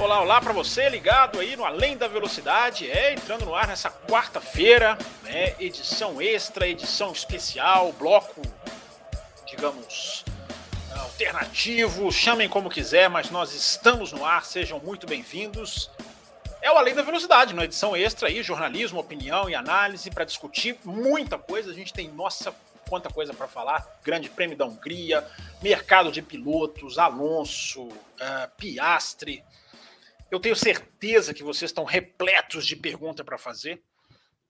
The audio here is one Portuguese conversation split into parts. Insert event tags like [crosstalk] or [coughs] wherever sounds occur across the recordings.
Olá, olá para você ligado aí no Além da Velocidade, é entrando no ar nessa quarta-feira, né, edição extra, edição especial, bloco, digamos, alternativo, chamem como quiser, mas nós estamos no ar, sejam muito bem-vindos. É o Além da Velocidade, uma edição extra aí, jornalismo, opinião e análise para discutir muita coisa. A gente tem nossa quanta coisa para falar. Grande Prêmio da Hungria, mercado de pilotos, Alonso, uh, Piastre. Eu tenho certeza que vocês estão repletos de perguntas para fazer.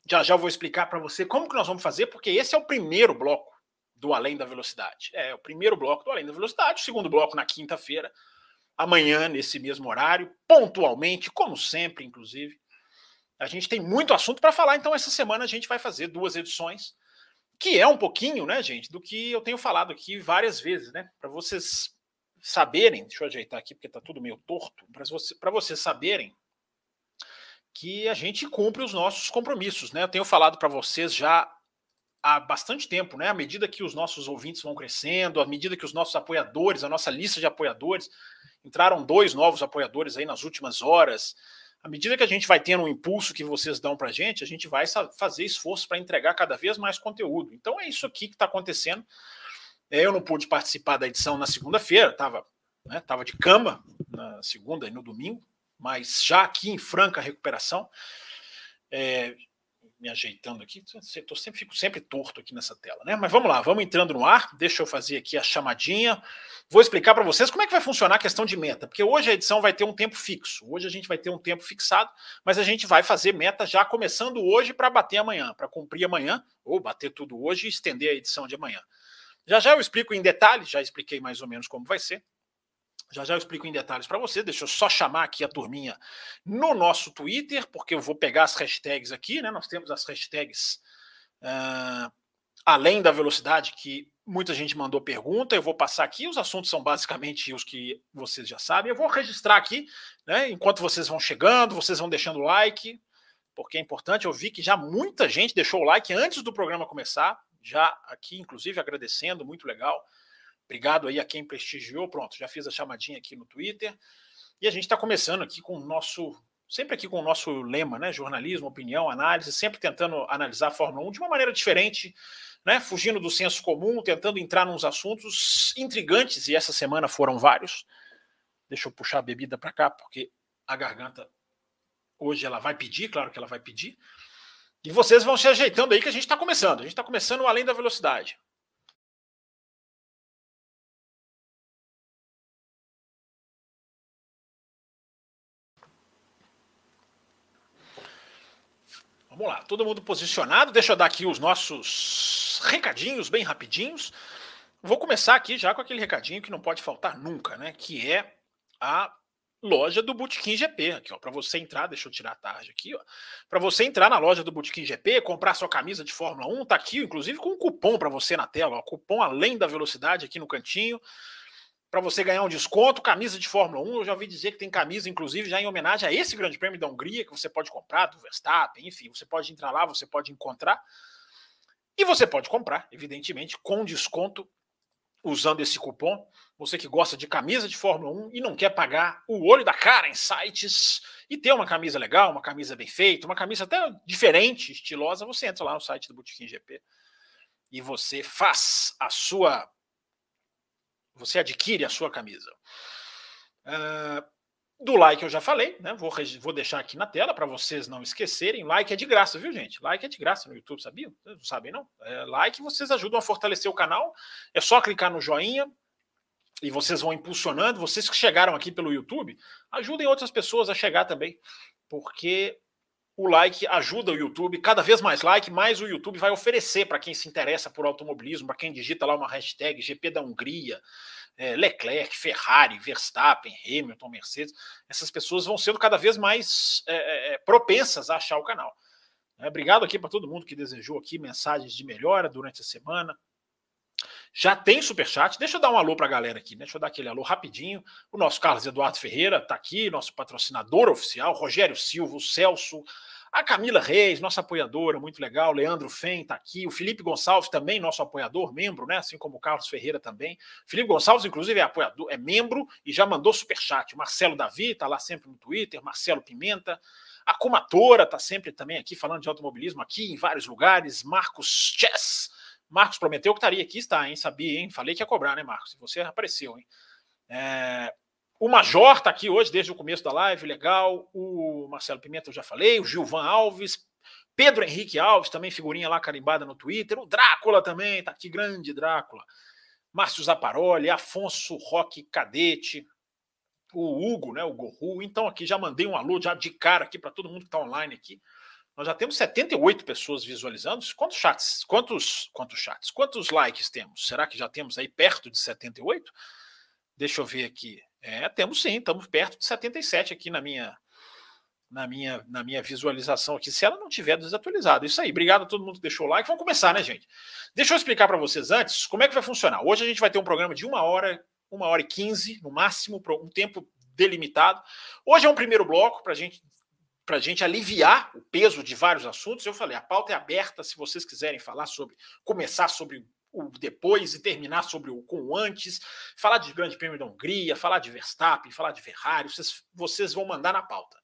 Já já vou explicar para você como que nós vamos fazer, porque esse é o primeiro bloco do Além da Velocidade. É o primeiro bloco do Além da Velocidade, o segundo bloco na quinta-feira, amanhã, nesse mesmo horário, pontualmente, como sempre, inclusive. A gente tem muito assunto para falar, então essa semana a gente vai fazer duas edições, que é um pouquinho, né, gente, do que eu tenho falado aqui várias vezes, né? Para vocês saberem, deixa eu ajeitar aqui porque está tudo meio torto, para você, vocês saberem que a gente cumpre os nossos compromissos, né? Eu tenho falado para vocês já há bastante tempo, né? À medida que os nossos ouvintes vão crescendo, à medida que os nossos apoiadores, a nossa lista de apoiadores, entraram dois novos apoiadores aí nas últimas horas. À medida que a gente vai tendo um impulso que vocês dão para a gente, a gente vai fazer esforço para entregar cada vez mais conteúdo. Então é isso aqui que está acontecendo. É, eu não pude participar da edição na segunda-feira, estava né, tava de cama na segunda e no domingo, mas já aqui em franca recuperação. É, me ajeitando aqui, tô sempre, fico sempre torto aqui nessa tela, né? Mas vamos lá, vamos entrando no ar. Deixa eu fazer aqui a chamadinha. Vou explicar para vocês como é que vai funcionar a questão de meta, porque hoje a edição vai ter um tempo fixo. Hoje a gente vai ter um tempo fixado, mas a gente vai fazer meta já começando hoje para bater amanhã, para cumprir amanhã, ou bater tudo hoje e estender a edição de amanhã. Já já eu explico em detalhes, já expliquei mais ou menos como vai ser. Já já eu explico em detalhes para você. Deixa eu só chamar aqui a turminha no nosso Twitter, porque eu vou pegar as hashtags aqui, né? Nós temos as hashtags uh, além da velocidade, que muita gente mandou pergunta. Eu vou passar aqui. Os assuntos são basicamente os que vocês já sabem. Eu vou registrar aqui, né? Enquanto vocês vão chegando, vocês vão deixando like, porque é importante. Eu vi que já muita gente deixou o like antes do programa começar. Já aqui, inclusive, agradecendo, muito legal. Obrigado aí a quem prestigiou. Pronto, já fiz a chamadinha aqui no Twitter. E a gente está começando aqui com o nosso, sempre aqui com o nosso lema, né? Jornalismo, opinião, análise, sempre tentando analisar a Fórmula 1 de uma maneira diferente, né? Fugindo do senso comum, tentando entrar nos assuntos intrigantes, e essa semana foram vários. Deixa eu puxar a bebida para cá, porque a garganta hoje ela vai pedir, claro que ela vai pedir. E vocês vão se ajeitando aí que a gente está começando. A gente está começando além da velocidade. Vamos lá, todo mundo posicionado. Deixa eu dar aqui os nossos recadinhos bem rapidinhos. Vou começar aqui já com aquele recadinho que não pode faltar nunca, né? Que é a loja do Botequim GP, aqui, ó, para você entrar, deixa eu tirar a tarde aqui, ó. Para você entrar na loja do Botequim GP, comprar sua camisa de Fórmula 1, tá aqui, inclusive com um cupom para você na tela, ó, cupom além da velocidade aqui no cantinho para você ganhar um desconto, camisa de Fórmula 1. Eu já ouvi dizer que tem camisa, inclusive, já em homenagem a esse Grande Prêmio da Hungria, que você pode comprar, do Verstappen, enfim, você pode entrar lá, você pode encontrar. E você pode comprar, evidentemente, com desconto, usando esse cupom. Você que gosta de camisa de Fórmula 1 e não quer pagar o olho da cara em sites e ter uma camisa legal, uma camisa bem feita, uma camisa até diferente, estilosa, você entra lá no site do Botequim GP e você faz a sua você adquire a sua camisa. Uh, do like eu já falei, né? Vou, vou deixar aqui na tela para vocês não esquecerem. Like é de graça, viu, gente? Like é de graça no YouTube, sabia? Não sabem, não? É, like vocês ajudam a fortalecer o canal. É só clicar no joinha e vocês vão impulsionando. Vocês que chegaram aqui pelo YouTube, ajudem outras pessoas a chegar também, porque o like ajuda o YouTube. Cada vez mais like, mais o YouTube vai oferecer para quem se interessa por automobilismo, para quem digita lá uma hashtag GP da Hungria, é, Leclerc, Ferrari, Verstappen, Hamilton, Mercedes. Essas pessoas vão sendo cada vez mais é, é, é propensas a achar o canal. É, obrigado aqui para todo mundo que desejou aqui mensagens de melhora durante a semana. Já tem superchat. Deixa eu dar um alô para a galera aqui, né? Deixa eu dar aquele alô rapidinho. O nosso Carlos Eduardo Ferreira está aqui, nosso patrocinador oficial, Rogério Silva, o Celso, a Camila Reis, nossa apoiadora, muito legal. Leandro Fen está aqui. O Felipe Gonçalves também, nosso apoiador, membro, né? Assim como o Carlos Ferreira também. Felipe Gonçalves, inclusive, é apoiador, é membro e já mandou superchat. Marcelo Davi está lá sempre no Twitter, Marcelo Pimenta. A Comatora está sempre também aqui falando de automobilismo aqui em vários lugares. Marcos Chess Marcos prometeu que estaria aqui, está, hein? Sabia, hein? Falei que ia cobrar, né, Marcos? Você apareceu, hein? É... O Major está aqui hoje, desde o começo da live, legal. O Marcelo Pimenta eu já falei, o Gilvan Alves, Pedro Henrique Alves, também figurinha lá carimbada no Twitter. O Drácula também, está aqui, grande Drácula. Márcio Zaparoli, Afonso Roque Cadete, o Hugo, né, o Gorru. Então aqui já mandei um alô já de cara aqui para todo mundo que está online aqui. Nós já temos 78 pessoas visualizando. Quantos chats? Quantos, quantos chats? Quantos likes temos? Será que já temos aí perto de 78? Deixa eu ver aqui. É, temos sim, estamos perto de 77 aqui na minha na minha na minha visualização aqui, se ela não tiver desatualizada. Isso aí. Obrigado a todo mundo que deixou o like. Vamos começar, né, gente? Deixa eu explicar para vocês antes como é que vai funcionar. Hoje a gente vai ter um programa de uma hora, uma hora e quinze, no máximo, um tempo delimitado. Hoje é um primeiro bloco para gente a gente aliviar o peso de vários assuntos. Eu falei, a pauta é aberta se vocês quiserem falar sobre, começar sobre o depois e terminar sobre o com o antes, falar de Grande Prêmio da Hungria, falar de Verstappen, falar de Ferrari, vocês, vocês vão mandar na pauta.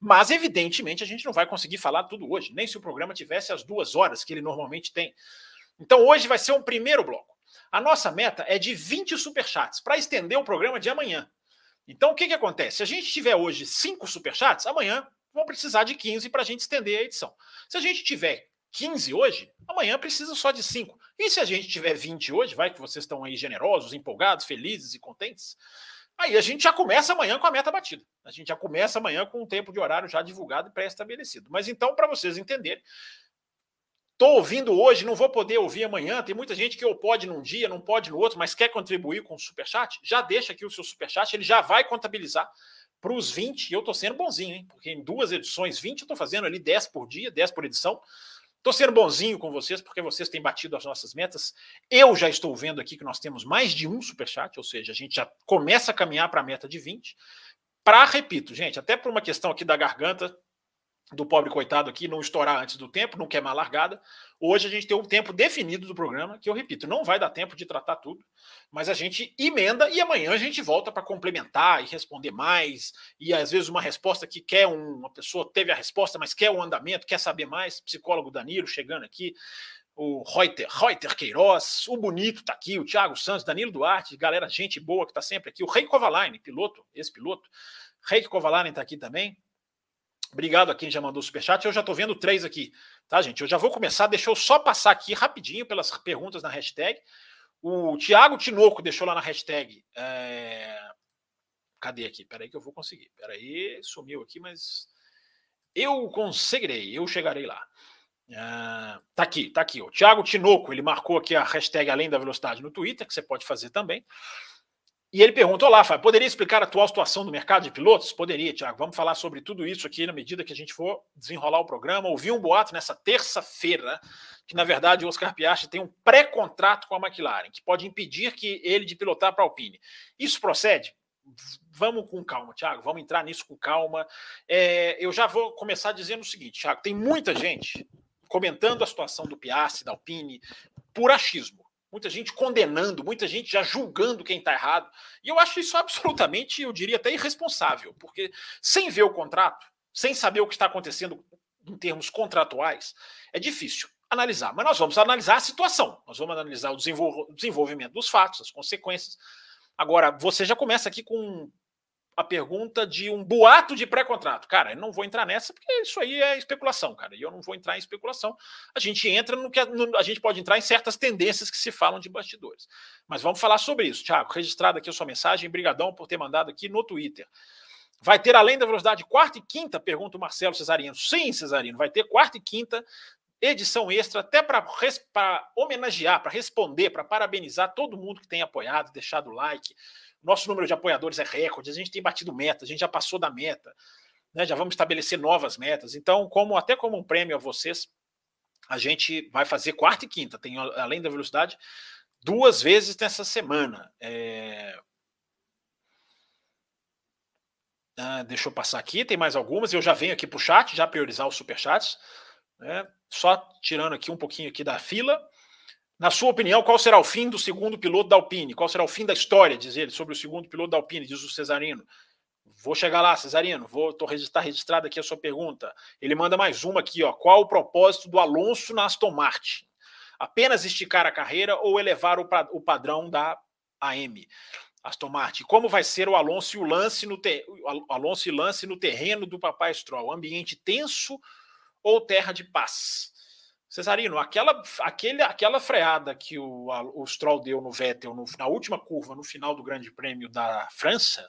Mas, evidentemente, a gente não vai conseguir falar tudo hoje, nem se o programa tivesse as duas horas que ele normalmente tem. Então, hoje vai ser um primeiro bloco. A nossa meta é de 20 superchats para estender o programa de amanhã. Então, o que, que acontece? Se a gente tiver hoje cinco superchats, amanhã vão precisar de 15 para a gente estender a edição. Se a gente tiver 15 hoje, amanhã precisa só de 5. E se a gente tiver 20 hoje, vai que vocês estão aí generosos, empolgados, felizes e contentes, aí a gente já começa amanhã com a meta batida. A gente já começa amanhã com o tempo de horário já divulgado e pré-estabelecido. Mas então, para vocês entenderem, Estou ouvindo hoje, não vou poder ouvir amanhã. Tem muita gente que ou pode num dia, não pode no outro, mas quer contribuir com o superchat. Já deixa aqui o seu superchat, ele já vai contabilizar para os 20, e eu estou sendo bonzinho, hein? Porque em duas edições, 20, eu estou fazendo ali 10 por dia, 10 por edição. Estou sendo bonzinho com vocês, porque vocês têm batido as nossas metas. Eu já estou vendo aqui que nós temos mais de um superchat, ou seja, a gente já começa a caminhar para a meta de 20. Para, repito, gente, até por uma questão aqui da garganta, do pobre coitado aqui não estourar antes do tempo, não queimar largada. Hoje a gente tem um tempo definido do programa, que eu repito, não vai dar tempo de tratar tudo, mas a gente emenda e amanhã a gente volta para complementar e responder mais. E às vezes uma resposta que quer um, uma pessoa teve a resposta, mas quer um andamento, quer saber mais. Psicólogo Danilo chegando aqui, o Reuter, Reuter Queiroz, o Bonito está aqui, o Thiago Santos, Danilo Duarte, galera, gente boa que está sempre aqui, o Rei Kovalainen, piloto, esse piloto. Rei Kovalainen está aqui também. Obrigado a quem já mandou superchat. Eu já estou vendo três aqui, tá, gente? Eu já vou começar. Deixa eu só passar aqui rapidinho pelas perguntas na hashtag. O Thiago Tinoco deixou lá na hashtag. É... Cadê aqui? Peraí que eu vou conseguir. Peraí, sumiu aqui, mas eu conseguirei, eu chegarei lá. Uh, tá aqui, tá aqui. O Thiago Tinoco, ele marcou aqui a hashtag Além da Velocidade no Twitter, que você pode fazer também. E ele perguntou lá, Fábio, poderia explicar a atual situação do mercado de pilotos? Poderia, Tiago. Vamos falar sobre tudo isso aqui na medida que a gente for desenrolar o programa. Ouvi um boato nessa terça-feira que, na verdade, o Oscar Piastri tem um pré-contrato com a McLaren, que pode impedir que ele de pilotar para a Alpine. Isso procede? Vamos com calma, Tiago. Vamos entrar nisso com calma. É, eu já vou começar dizendo o seguinte, Tiago. Tem muita gente comentando a situação do Piastri, da Alpine, por achismo muita gente condenando, muita gente já julgando quem está errado. E eu acho isso absolutamente, eu diria até irresponsável, porque sem ver o contrato, sem saber o que está acontecendo em termos contratuais, é difícil analisar. Mas nós vamos analisar a situação, nós vamos analisar o desenvolvimento dos fatos, as consequências. Agora, você já começa aqui com a pergunta de um boato de pré-contrato. Cara, eu não vou entrar nessa porque isso aí é especulação, cara. E eu não vou entrar em especulação. A gente entra no que no, a gente pode entrar em certas tendências que se falam de bastidores. Mas vamos falar sobre isso. Tiago, registrado aqui a sua mensagem. Brigadão por ter mandado aqui no Twitter. Vai ter além da velocidade quarta e quinta? Pergunta o Marcelo Cesarino. Sim, Cesarino, vai ter quarta e quinta edição extra, até para homenagear, para responder, para parabenizar todo mundo que tem apoiado, deixado o like, nosso número de apoiadores é recorde, a gente tem batido meta, a gente já passou da meta. né, já vamos estabelecer novas metas. Então, como até como um prêmio a vocês, a gente vai fazer quarta e quinta, tem além da velocidade, duas vezes nessa semana. É... Ah, deixa eu passar aqui, tem mais algumas. Eu já venho aqui para o chat, já priorizar os superchats. Né? Só tirando aqui um pouquinho aqui da fila. Na sua opinião, qual será o fim do segundo piloto da Alpine? Qual será o fim da história, diz ele, sobre o segundo piloto da Alpine, diz o Cesarino. Vou chegar lá, Cesarino. Vou tô registrar registrada aqui a sua pergunta. Ele manda mais uma aqui, ó. Qual o propósito do Alonso na Aston Martin? Apenas esticar a carreira ou elevar o, o padrão da AM? Aston Martin. Como vai ser o Alonso e o lance no te... o Alonso e lance no terreno do Papai Stroll? Ambiente tenso ou terra de paz? Cesarino, aquela, aquele, aquela freada que o, o Stroll deu no Vettel no, na última curva, no final do Grande Prêmio da França,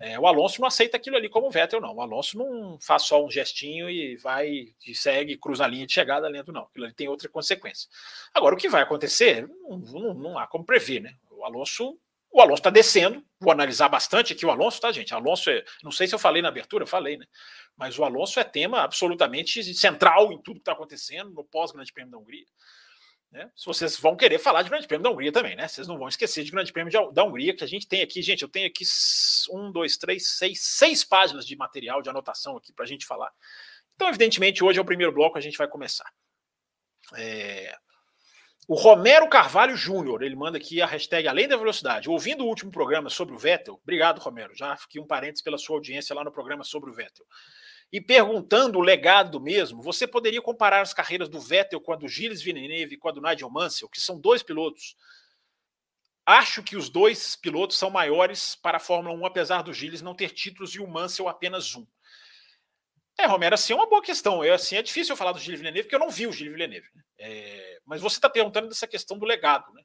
é, o Alonso não aceita aquilo ali como Vettel, não. O Alonso não faz só um gestinho e vai e segue, cruza a linha de chegada lento, não. Aquilo ali tem outra consequência. Agora, o que vai acontecer, não, não, não há como prever, né? O Alonso o Alonso está descendo, vou analisar bastante aqui o Alonso, tá, gente? Alonso é, não sei se eu falei na abertura, falei, né? Mas o Alonso é tema absolutamente central em tudo que está acontecendo no pós-Grande Prêmio da Hungria. Né? Se vocês vão querer falar de Grande Prêmio da Hungria também, né? Vocês não vão esquecer de Grande Prêmio da Hungria, que a gente tem aqui, gente. Eu tenho aqui um, dois, três, seis, seis páginas de material de anotação aqui para a gente falar. Então, evidentemente, hoje é o primeiro bloco, a gente vai começar. É, o Romero Carvalho Júnior, ele manda aqui a hashtag Além da Velocidade. Ouvindo o último programa sobre o Vettel, obrigado, Romero. Já fiquei um parênteses pela sua audiência lá no programa sobre o Vettel. E perguntando o legado do mesmo, você poderia comparar as carreiras do Vettel com a do Gilles Villeneuve e com a do Nigel Mansell, que são dois pilotos. Acho que os dois pilotos são maiores para a Fórmula 1, apesar do Gilles não ter títulos e o Mansell apenas um. É, Romero, assim é uma boa questão. Eu, assim, é difícil eu falar do Gilles Villeneuve, porque eu não vi o Gilles Villeneuve. Né? É, mas você está perguntando dessa questão do legado. Né?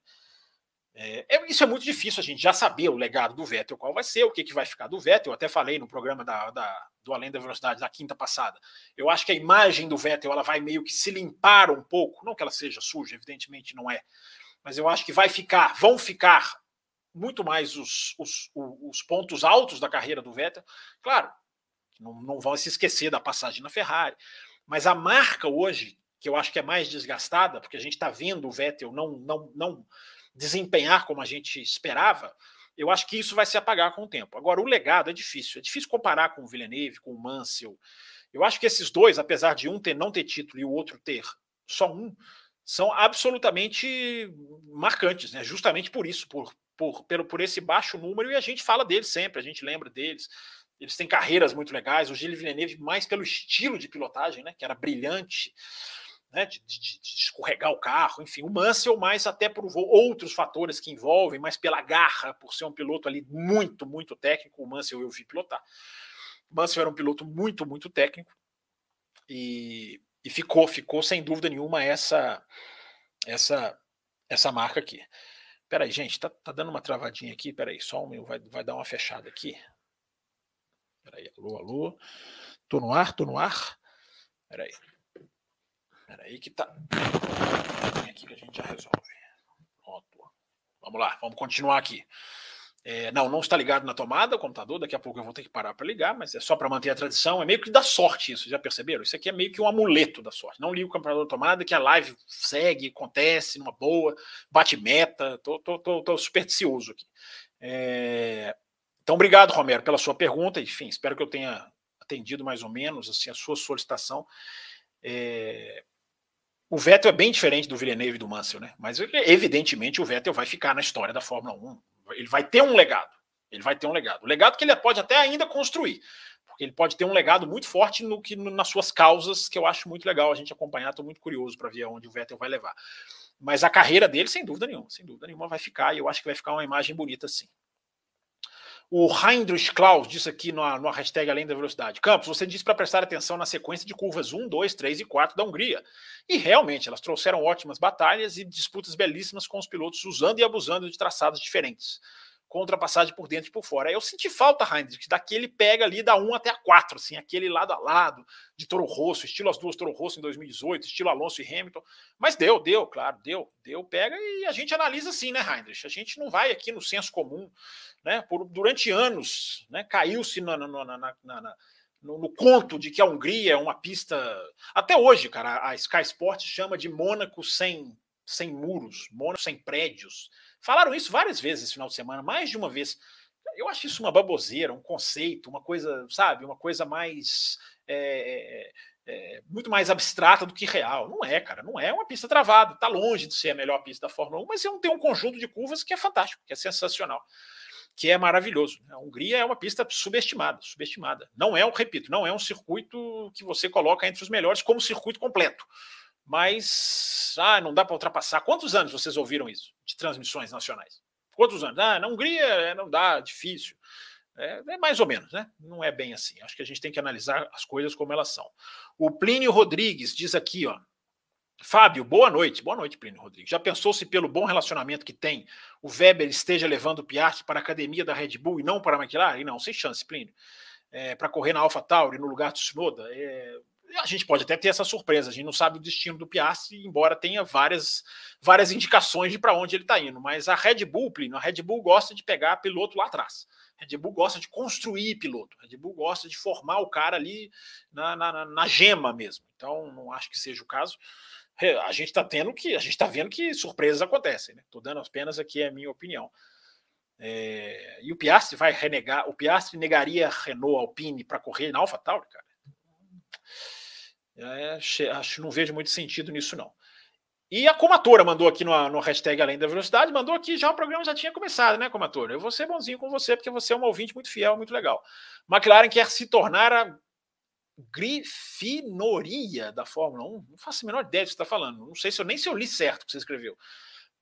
É, é, isso é muito difícil a gente já saber o legado do Vettel, qual vai ser, o que, que vai ficar do Vettel. Eu até falei no programa da, da, do Além da Velocidade da quinta passada. Eu acho que a imagem do Vettel ela vai meio que se limpar um pouco. Não que ela seja suja, evidentemente não é. Mas eu acho que vai ficar, vão ficar muito mais os, os, os pontos altos da carreira do Vettel. Claro, não, não vão se esquecer da passagem na Ferrari. Mas a marca hoje, que eu acho que é mais desgastada, porque a gente está vendo o Vettel não, não, não desempenhar como a gente esperava, eu acho que isso vai se apagar com o tempo. Agora, o legado é difícil. É difícil comparar com o Villeneuve, com o Mansell. Eu acho que esses dois, apesar de um ter não ter título e o outro ter só um, são absolutamente marcantes, né? Justamente por isso, por, por, por, por esse baixo número, e a gente fala deles sempre, a gente lembra deles. Eles têm carreiras muito legais. O Gilles Villeneuve, mais pelo estilo de pilotagem, né, que era brilhante, né, de, de, de, escorregar o carro. Enfim, o Mansell, mais até por outros fatores que envolvem, mas pela garra, por ser um piloto ali muito, muito técnico. O Mansell eu vi pilotar. O Mansell era um piloto muito, muito técnico. E, e ficou, ficou sem dúvida nenhuma essa, essa, essa marca aqui. Peraí, gente, tá, tá dando uma travadinha aqui. Peraí, só um vai, vai dar uma fechada aqui. Peraí, alô, alô. Tô no ar, tô no ar. Peraí. Peraí que tá. Vem aqui que a gente já resolve. Pronto. Vamos lá, vamos continuar aqui. É, não, não está ligado na tomada o computador. Daqui a pouco eu vou ter que parar para ligar, mas é só para manter a tradição. É meio que da sorte isso, já perceberam? Isso aqui é meio que um amuleto da sorte. Não ligo o computador na tomada, que a live segue, acontece numa boa, bate meta. Tô, tô, tô, tô supersticioso aqui. É, então, obrigado, Romero, pela sua pergunta. Enfim, espero que eu tenha atendido mais ou menos assim a sua solicitação. É... O Vettel é bem diferente do Villeneuve e do Mansell, né? Mas evidentemente o Vettel vai ficar na história da Fórmula 1. Ele vai ter um legado. Ele vai ter um legado. O legado que ele pode até ainda construir, porque ele pode ter um legado muito forte no que nas suas causas, que eu acho muito legal a gente acompanhar. Estou muito curioso para ver aonde o Vettel vai levar. Mas a carreira dele, sem dúvida nenhuma, sem dúvida nenhuma, vai ficar. E eu acho que vai ficar uma imagem bonita, sim. O Heinrich Klaus disse aqui no, hashtag Além da Velocidade. Campos, você disse para prestar atenção na sequência de curvas 1, 2, 3 e 4 da Hungria. E realmente, elas trouxeram ótimas batalhas e disputas belíssimas com os pilotos usando e abusando de traçados diferentes com ultrapassagem por dentro e por fora. Eu senti falta, Heinrich, daquele pega ali da 1 até a 4, assim, aquele lado a lado de Toro Rosso, estilo as duas Toro Rosso em 2018, estilo Alonso e Hamilton. Mas deu, deu, claro, deu, deu, pega e a gente analisa assim, né, Heinrich? A gente não vai aqui no senso comum, né? Por, durante anos, né, caiu-se na, na, na, na no, no, conto de que a Hungria é uma pista. Até hoje, cara, a Sky Sport chama de Mônaco sem, sem muros, Mônaco sem prédios. Falaram isso várias vezes esse final de semana, mais de uma vez. Eu acho isso uma baboseira, um conceito, uma coisa, sabe, uma coisa mais. É, é, muito mais abstrata do que real. Não é, cara, não é uma pista travada, está longe de ser a melhor pista da Fórmula 1, mas tem um conjunto de curvas que é fantástico, que é sensacional que é maravilhoso. A Hungria é uma pista subestimada, subestimada. Não é, um, repito, não é um circuito que você coloca entre os melhores como circuito completo. Mas ah, não dá para ultrapassar. Quantos anos vocês ouviram isso de transmissões nacionais? Quantos anos? Ah, na Hungria é, não dá, difícil. É, é, mais ou menos, né? Não é bem assim. Acho que a gente tem que analisar as coisas como elas são. O Plínio Rodrigues diz aqui, ó. Fábio, boa noite. Boa noite, Plínio Rodrigues. Já pensou se pelo bom relacionamento que tem, o Weber esteja levando o Piastri para a academia da Red Bull e não para a McLaren? Não, sem chance, Plínio. É, para correr na AlphaTauri no lugar do Tsunoda, é, a gente pode até ter essa surpresa. A gente não sabe o destino do Piastri, embora tenha várias, várias indicações de para onde ele está indo. Mas a Red Bull, Plínio, a Red Bull gosta de pegar piloto lá atrás. A Red Bull gosta de construir piloto. A Red Bull gosta de formar o cara ali na, na, na gema mesmo. Então, não acho que seja o caso a gente está tendo que a gente está vendo que surpresas acontecem. Estou né? dando apenas aqui a minha opinião. É, e o Piastri vai renegar, o Piastri negaria Renault Alpine para correr na AlphaTauri, cara. É, acho não vejo muito sentido nisso não. E a Comatora mandou aqui no, no hashtag Além da Velocidade, mandou aqui já o programa já tinha começado, né, Comatora? Eu vou ser bonzinho com você, porque você é um ouvinte muito fiel, muito legal. McLaren quer se tornar a grifinoria da Fórmula 1. Não faço a menor ideia do que você está falando. Não sei se eu nem se eu li certo o que você escreveu.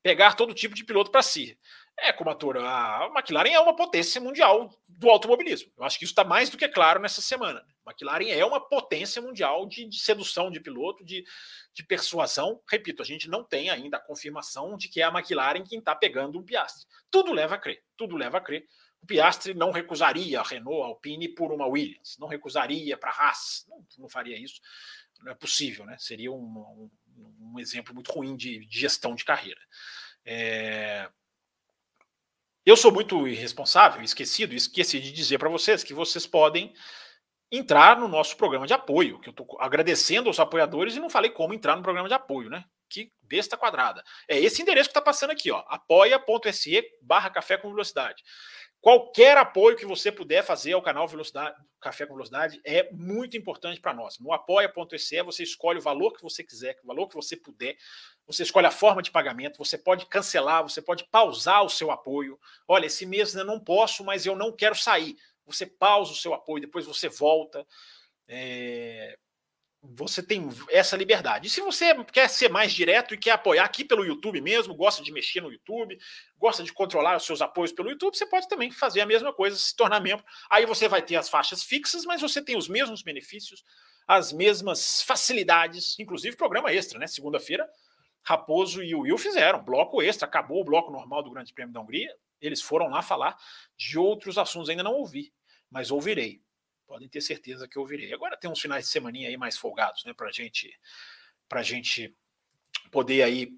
Pegar todo tipo de piloto para si. É, como ator, a McLaren é uma potência mundial do automobilismo. Eu acho que isso está mais do que claro nessa semana. A McLaren é uma potência mundial de, de sedução de piloto, de, de, persuasão. Repito, a gente não tem ainda a confirmação de que é a McLaren quem está pegando o Piastri. Tudo leva a crer, tudo leva a crer o Piastri não recusaria a Renault, a Alpine por uma Williams, não recusaria para a Haas, não, não, faria isso, não é possível, né? Seria um, um, um exemplo muito ruim de, de gestão de carreira. É... Eu sou muito irresponsável, esquecido, esqueci de dizer para vocês que vocês podem entrar no nosso programa de apoio, que eu estou agradecendo aos apoiadores e não falei como entrar no programa de apoio, né? Que besta quadrada. É esse endereço que está passando aqui, ó, apoia.se barra café com velocidade. Qualquer apoio que você puder fazer ao canal Velocidade, Café com Velocidade é muito importante para nós. No apoia.se você escolhe o valor que você quiser, o valor que você puder. Você escolhe a forma de pagamento, você pode cancelar, você pode pausar o seu apoio. Olha, esse mês eu não posso, mas eu não quero sair. Você pausa o seu apoio, depois você volta. É você tem essa liberdade. E se você quer ser mais direto e quer apoiar aqui pelo YouTube mesmo, gosta de mexer no YouTube, gosta de controlar os seus apoios pelo YouTube, você pode também fazer a mesma coisa, se tornar membro. Aí você vai ter as faixas fixas, mas você tem os mesmos benefícios, as mesmas facilidades, inclusive programa extra, né? Segunda-feira, Raposo e o Will fizeram bloco extra, acabou o bloco normal do Grande Prêmio da Hungria. Eles foram lá falar de outros assuntos, ainda não ouvi, mas ouvirei podem ter certeza que eu virei. Agora tem uns finais de semana aí mais folgados, né, para gente, a gente poder aí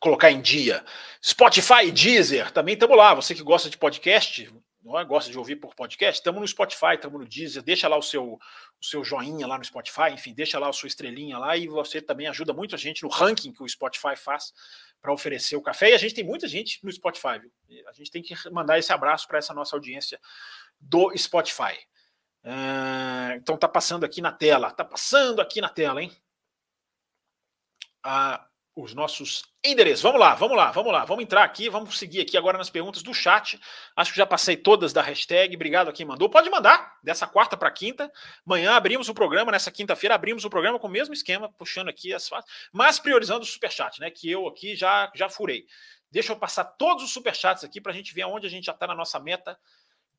colocar em dia. Spotify e Deezer, também estamos lá. Você que gosta de podcast, é? gosta de ouvir por podcast, estamos no Spotify, estamos no Deezer. Deixa lá o seu, o seu joinha lá no Spotify, enfim, deixa lá a sua estrelinha lá e você também ajuda muito a gente no ranking que o Spotify faz para oferecer o café. E a gente tem muita gente no Spotify, viu? A gente tem que mandar esse abraço para essa nossa audiência do Spotify. Ah, então tá passando aqui na tela, tá passando aqui na tela, hein? Ah, os nossos endereços. Vamos lá, vamos lá, vamos lá, vamos entrar aqui, vamos seguir aqui agora nas perguntas do chat. Acho que já passei todas da hashtag. Obrigado a quem mandou. Pode mandar dessa quarta para quinta. Amanhã abrimos o programa, nessa quinta-feira abrimos o programa com o mesmo esquema, puxando aqui as mas priorizando o superchat, né? Que eu aqui já já furei. Deixa eu passar todos os superchats aqui para a gente ver onde a gente já está na nossa meta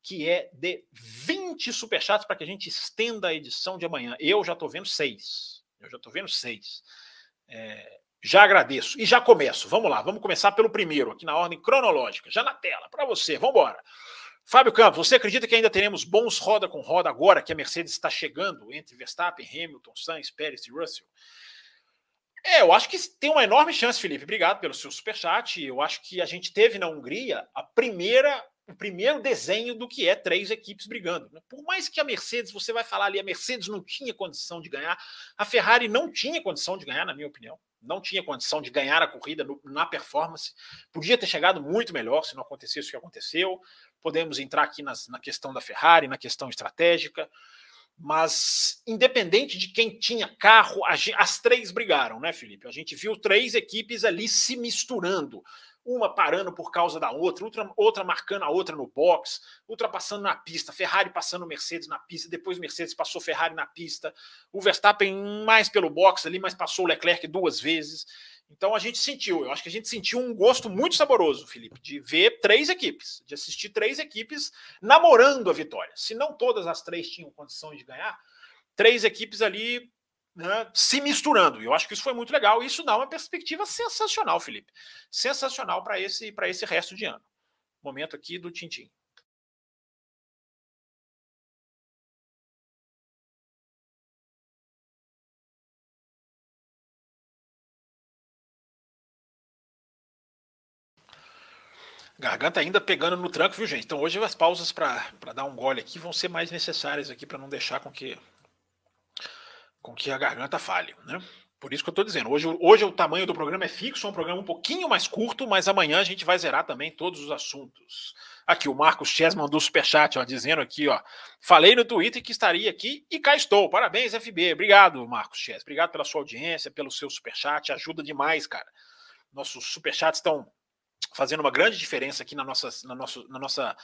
que é de 20 superchats para que a gente estenda a edição de amanhã. Eu já estou vendo seis. Eu já estou vendo seis. É, já agradeço. E já começo. Vamos lá, vamos começar pelo primeiro, aqui na ordem cronológica, já na tela, para você. Vamos embora. Fábio Campos, você acredita que ainda teremos bons roda com roda agora que a Mercedes está chegando entre Verstappen, Hamilton, Sainz, Pérez e Russell? É, eu acho que tem uma enorme chance, Felipe. Obrigado pelo seu superchat. Eu acho que a gente teve na Hungria a primeira o primeiro desenho do que é três equipes brigando. Né? Por mais que a Mercedes, você vai falar ali, a Mercedes não tinha condição de ganhar, a Ferrari não tinha condição de ganhar, na minha opinião. Não tinha condição de ganhar a corrida no, na performance. Podia ter chegado muito melhor se não acontecesse o que aconteceu. Podemos entrar aqui nas, na questão da Ferrari, na questão estratégica. Mas, independente de quem tinha carro, as três brigaram, né, Felipe? A gente viu três equipes ali se misturando uma parando por causa da outra, outra, outra marcando a outra no box, ultrapassando na pista, Ferrari passando Mercedes na pista, depois Mercedes passou Ferrari na pista, o Verstappen mais pelo box ali, mas passou o Leclerc duas vezes. Então a gente sentiu, eu acho que a gente sentiu um gosto muito saboroso, Felipe, de ver três equipes, de assistir três equipes namorando a vitória. Se não todas as três tinham condição de ganhar, três equipes ali né, se misturando. Eu acho que isso foi muito legal. E isso dá uma perspectiva sensacional, Felipe. Sensacional para esse, esse resto de ano. Momento aqui do Tintim. Garganta ainda pegando no tranco, viu, gente? Então hoje as pausas para dar um gole aqui vão ser mais necessárias aqui para não deixar com que com que a garganta falhe, né? Por isso que eu estou dizendo, hoje, hoje o tamanho do programa é fixo, é um programa um pouquinho mais curto, mas amanhã a gente vai zerar também todos os assuntos. Aqui, o Marcos Chess mandou superchat, ó, dizendo aqui, ó, falei no Twitter que estaria aqui e cá estou. Parabéns, FB. Obrigado, Marcos Chess. Obrigado pela sua audiência, pelo seu superchat, ajuda demais, cara. Nossos superchats estão fazendo uma grande diferença aqui na nossa, na nossa, na nossa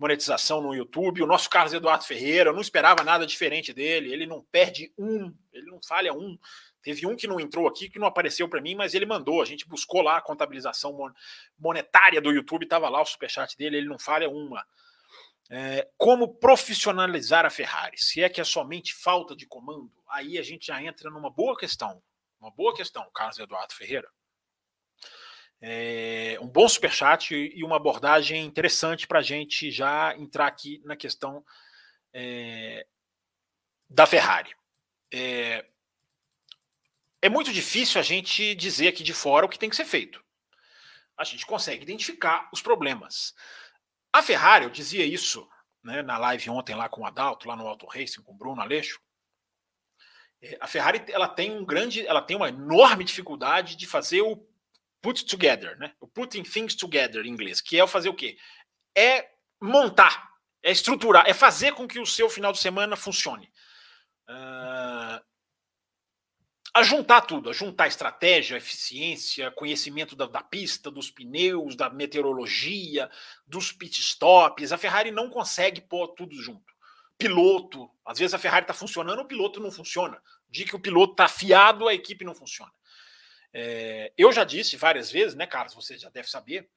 monetização no YouTube. O nosso Carlos Eduardo Ferreira, eu não esperava nada diferente dele. Ele não perde um, ele não falha um. Teve um que não entrou aqui, que não apareceu para mim, mas ele mandou. A gente buscou lá a contabilização monetária do YouTube, estava lá o superchat dele, ele não falha uma. É, como profissionalizar a Ferrari? Se é que é somente falta de comando, aí a gente já entra numa boa questão. Uma boa questão, Carlos Eduardo Ferreira. É, um bom superchat e uma abordagem interessante para a gente já entrar aqui na questão é, da Ferrari. É, é muito difícil a gente dizer aqui de fora o que tem que ser feito. A gente consegue identificar os problemas. A Ferrari, eu dizia isso né, na live ontem lá com o Adalto, lá no Auto Racing, com o Bruno Aleixo. É, a Ferrari ela tem um grande, ela tem uma enorme dificuldade de fazer o put together, né? O putting things together em inglês, que é o fazer o quê? É montar, é estruturar, é fazer com que o seu final de semana funcione. Uh, a juntar tudo, juntar estratégia, eficiência, conhecimento da, da, pista, dos pneus, da meteorologia, dos pit stops. A Ferrari não consegue pôr tudo junto. Piloto, às vezes a Ferrari está funcionando, o piloto não funciona. De que o piloto está afiado, a equipe não funciona. É, eu já disse várias vezes, né, Carlos? Você já deve saber.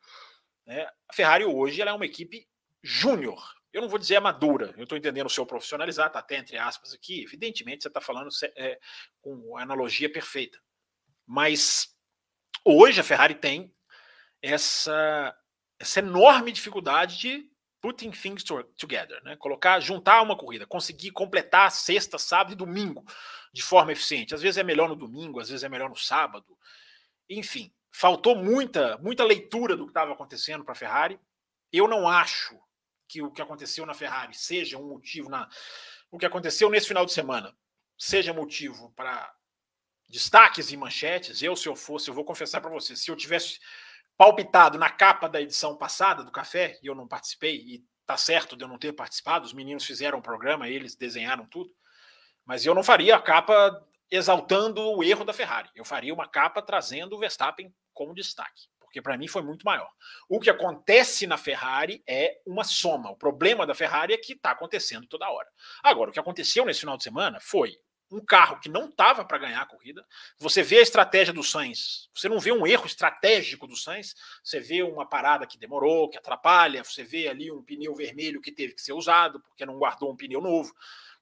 Né, a Ferrari hoje ela é uma equipe júnior. Eu não vou dizer madura, eu estou entendendo o seu profissionalizar, está até entre aspas aqui. Evidentemente, você está falando é, com analogia perfeita. Mas hoje a Ferrari tem essa, essa enorme dificuldade de putting things together, né? Colocar, juntar uma corrida, conseguir completar sexta, sábado e domingo de forma eficiente. Às vezes é melhor no domingo, às vezes é melhor no sábado. Enfim, faltou muita, muita leitura do que estava acontecendo para a Ferrari. Eu não acho que o que aconteceu na Ferrari seja um motivo na o que aconteceu nesse final de semana seja motivo para destaques e manchetes. Eu, se eu fosse, eu vou confessar para você, se eu tivesse palpitado na capa da edição passada do Café, e eu não participei, e tá certo de eu não ter participado, os meninos fizeram o programa, eles desenharam tudo, mas eu não faria a capa exaltando o erro da Ferrari. Eu faria uma capa trazendo o Verstappen como destaque, porque para mim foi muito maior. O que acontece na Ferrari é uma soma. O problema da Ferrari é que está acontecendo toda hora. Agora, o que aconteceu nesse final de semana foi um carro que não estava para ganhar a corrida. Você vê a estratégia do Sainz, você não vê um erro estratégico do Sainz, você vê uma parada que demorou, que atrapalha, você vê ali um pneu vermelho que teve que ser usado porque não guardou um pneu novo.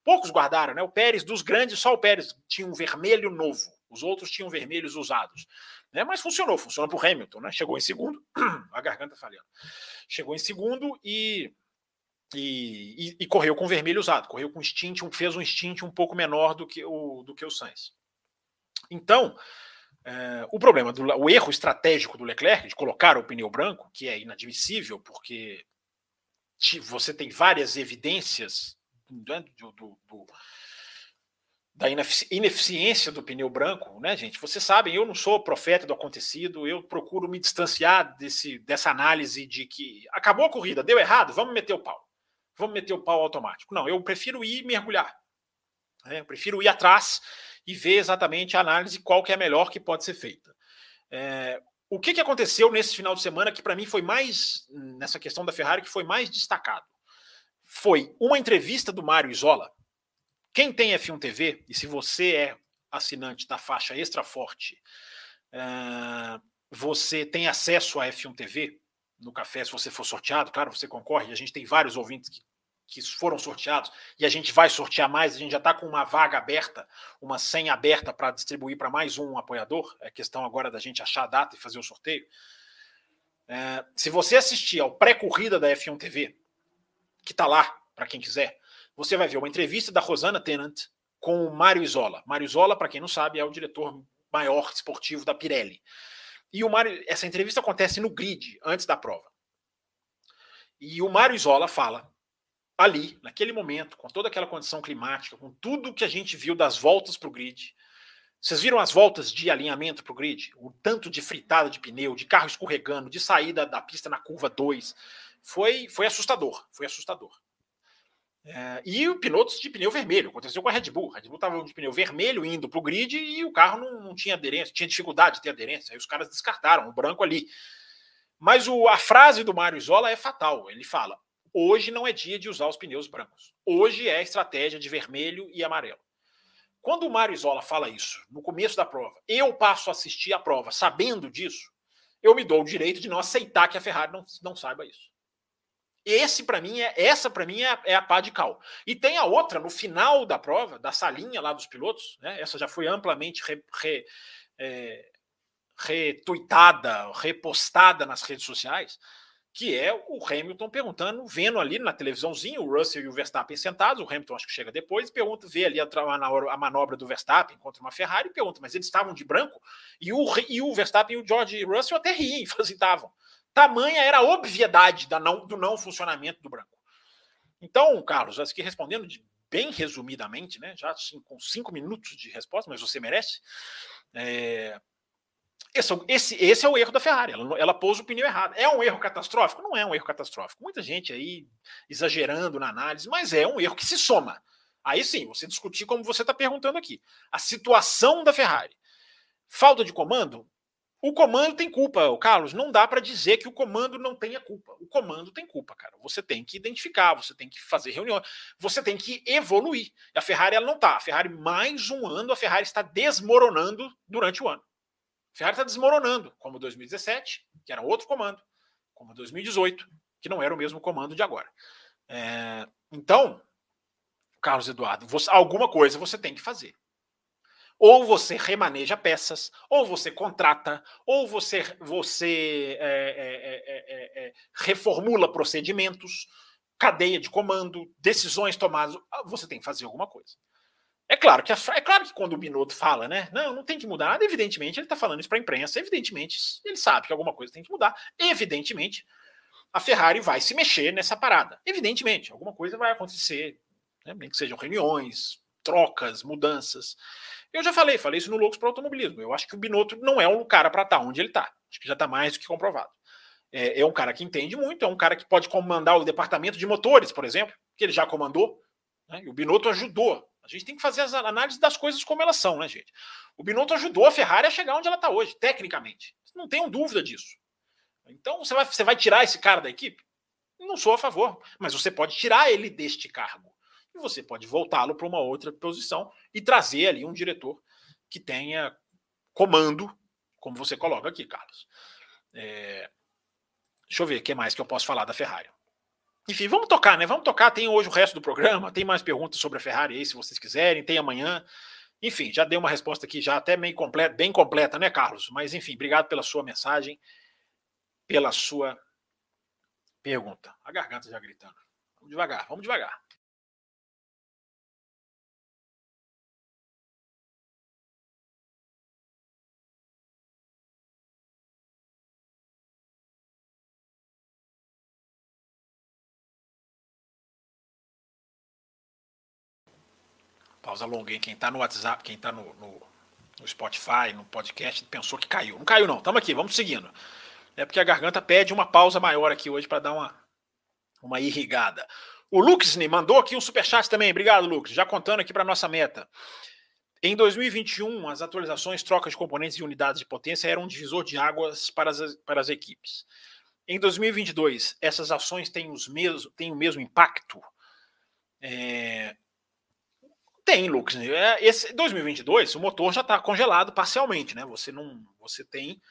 Poucos guardaram, né? O Pérez, dos grandes, só o Pérez tinha um vermelho novo, os outros tinham vermelhos usados. Né? Mas funcionou, funcionou para o Hamilton, né? Chegou em segundo, [clears throat] a garganta falhando. Chegou em segundo e e, e, e, correu com vermelho usado, correu com stint, fez um stint um pouco menor do que o, do que o Sainz. Então, é, o problema, do, o erro estratégico do Leclerc de colocar o pneu branco, que é inadmissível, porque você tem várias evidências né, do, do, do da ineficiência do pneu branco, né, gente? Vocês sabem, eu não sou profeta do acontecido, eu procuro me distanciar desse, dessa análise de que acabou a corrida, deu errado, vamos meter o pau. Vamos meter o pau automático. Não, eu prefiro ir mergulhar. Né? Eu prefiro ir atrás e ver exatamente a análise qual que é a melhor que pode ser feita. É, o que, que aconteceu nesse final de semana que para mim foi mais, nessa questão da Ferrari, que foi mais destacado? Foi uma entrevista do Mário Isola, quem tem F1 TV, e se você é assinante da faixa Extra Forte, uh, você tem acesso a F1 TV no café, se você for sorteado, claro, você concorre, a gente tem vários ouvintes que, que foram sorteados, e a gente vai sortear mais, a gente já está com uma vaga aberta, uma senha aberta para distribuir para mais um apoiador, é questão agora da gente achar a data e fazer o sorteio. Uh, se você assistir ao pré-corrida da F1 TV, que está lá, para quem quiser, você vai ver uma entrevista da Rosana Tennant com o Mário Isola. Mário Isola, para quem não sabe, é o diretor maior esportivo da Pirelli. E o Mário, essa entrevista acontece no grid, antes da prova. E o Mário Isola fala ali, naquele momento, com toda aquela condição climática, com tudo que a gente viu das voltas para o grid. Vocês viram as voltas de alinhamento para o grid? O tanto de fritada de pneu, de carro escorregando, de saída da pista na curva 2. Foi, foi assustador. Foi assustador. É, e o pilotos de pneu vermelho, aconteceu com a Red Bull. A Red Bull estava de pneu vermelho indo para o grid e o carro não, não, tinha aderência, tinha dificuldade de ter aderência. Aí os caras descartaram o branco ali. Mas o, a frase do Mário Isola é fatal. Ele fala: hoje não é dia de usar os pneus brancos. Hoje é estratégia de vermelho e amarelo. Quando o Mário Isola fala isso, no começo da prova, eu passo a assistir a prova sabendo disso, eu me dou o direito de não aceitar que a Ferrari não, não saiba isso. Esse para mim é essa para mim é, é, a pá de cal. E tem a outra no final da prova, da salinha lá dos pilotos, né? Essa já foi amplamente re, re, é, retuitada, repostada nas redes sociais, que é o Hamilton perguntando, vendo ali na televisãozinha o Russell e o Verstappen sentados, o Hamilton acho que chega depois, pergunta, vê ali a, a manobra do Verstappen contra uma Ferrari e pergunta, mas eles estavam de branco? E o, e o Verstappen e o George Russell até riem, [laughs] assim, estavam. Tamanha era a obviedade da não, do não funcionamento do branco. Então, Carlos, acho que respondendo de, bem resumidamente, né, já assim, com cinco minutos de resposta, mas você merece. É, esse, esse, esse, é o erro da Ferrari. Ela, ela pôs o pneu errado. É um erro catastrófico? Não é um erro catastrófico. Muita gente aí exagerando na análise, mas é um erro que se soma. Aí sim, você discutir como você está perguntando aqui. A situação da Ferrari. Falta de comando? O comando tem culpa, Carlos. Não dá para dizer que o comando não tenha culpa. O comando tem culpa, cara. Você tem que identificar, você tem que fazer reunião, você tem que evoluir. E a Ferrari ela não está. A Ferrari, mais um ano, a Ferrari está desmoronando durante o ano. A Ferrari está desmoronando, como 2017, que era outro comando, como 2018, que não era o mesmo comando de agora. É, então, Carlos Eduardo, você, alguma coisa você tem que fazer. Ou você remaneja peças, ou você contrata, ou você, você é, é, é, reformula procedimentos, cadeia de comando, decisões tomadas. Você tem que fazer alguma coisa. É claro que é claro que quando o Binotto fala, né? Não, não tem que mudar nada. Evidentemente, ele está falando isso para a imprensa. Evidentemente, ele sabe que alguma coisa tem que mudar. Evidentemente, a Ferrari vai se mexer nessa parada. Evidentemente, alguma coisa vai acontecer, né? nem que sejam reuniões, trocas, mudanças. Eu já falei, falei isso no Loucos para Automobilismo. Eu acho que o Binotto não é um cara para estar tá onde ele está. Acho que já está mais do que comprovado. É, é, um cara que entende muito, é um cara que pode comandar o departamento de motores, por exemplo, que ele já comandou. Né? E o Binotto ajudou. A gente tem que fazer as análises das coisas como elas são, né, gente? O Binotto ajudou a Ferrari a chegar onde ela está hoje, tecnicamente. Não tenham dúvida disso. Então, você vai, você vai tirar esse cara da equipe? Não sou a favor, mas você pode tirar ele deste cargo e você pode voltá-lo para uma outra posição e trazer ali um diretor que tenha comando, como você coloca aqui, Carlos. É... Deixa eu ver o que mais que eu posso falar da Ferrari. Enfim, vamos tocar, né? Vamos tocar. Tem hoje o resto do programa, tem mais perguntas sobre a Ferrari aí, se vocês quiserem, tem amanhã. Enfim, já dei uma resposta aqui, já até meio completa, bem completa, né, Carlos? Mas enfim, obrigado pela sua mensagem, pela sua pergunta. A garganta já gritando. Vamos devagar, vamos devagar. Pausa longa, hein? Quem está no WhatsApp, quem está no, no, no, Spotify, no podcast, pensou que caiu. Não caiu, não. Estamos aqui, vamos seguindo. É porque a garganta pede uma pausa maior aqui hoje para dar uma, uma irrigada. O Luxney mandou aqui um superchat também. Obrigado, Lux. Já contando aqui para nossa meta. Em 2021, as atualizações, trocas de componentes e unidades de potência eram um divisor de águas para as, para as equipes. Em 2022, essas ações têm, os têm o mesmo impacto? É... Tem, Lucas. É, esse 2022, o motor já está congelado parcialmente, né? Você não, você tem,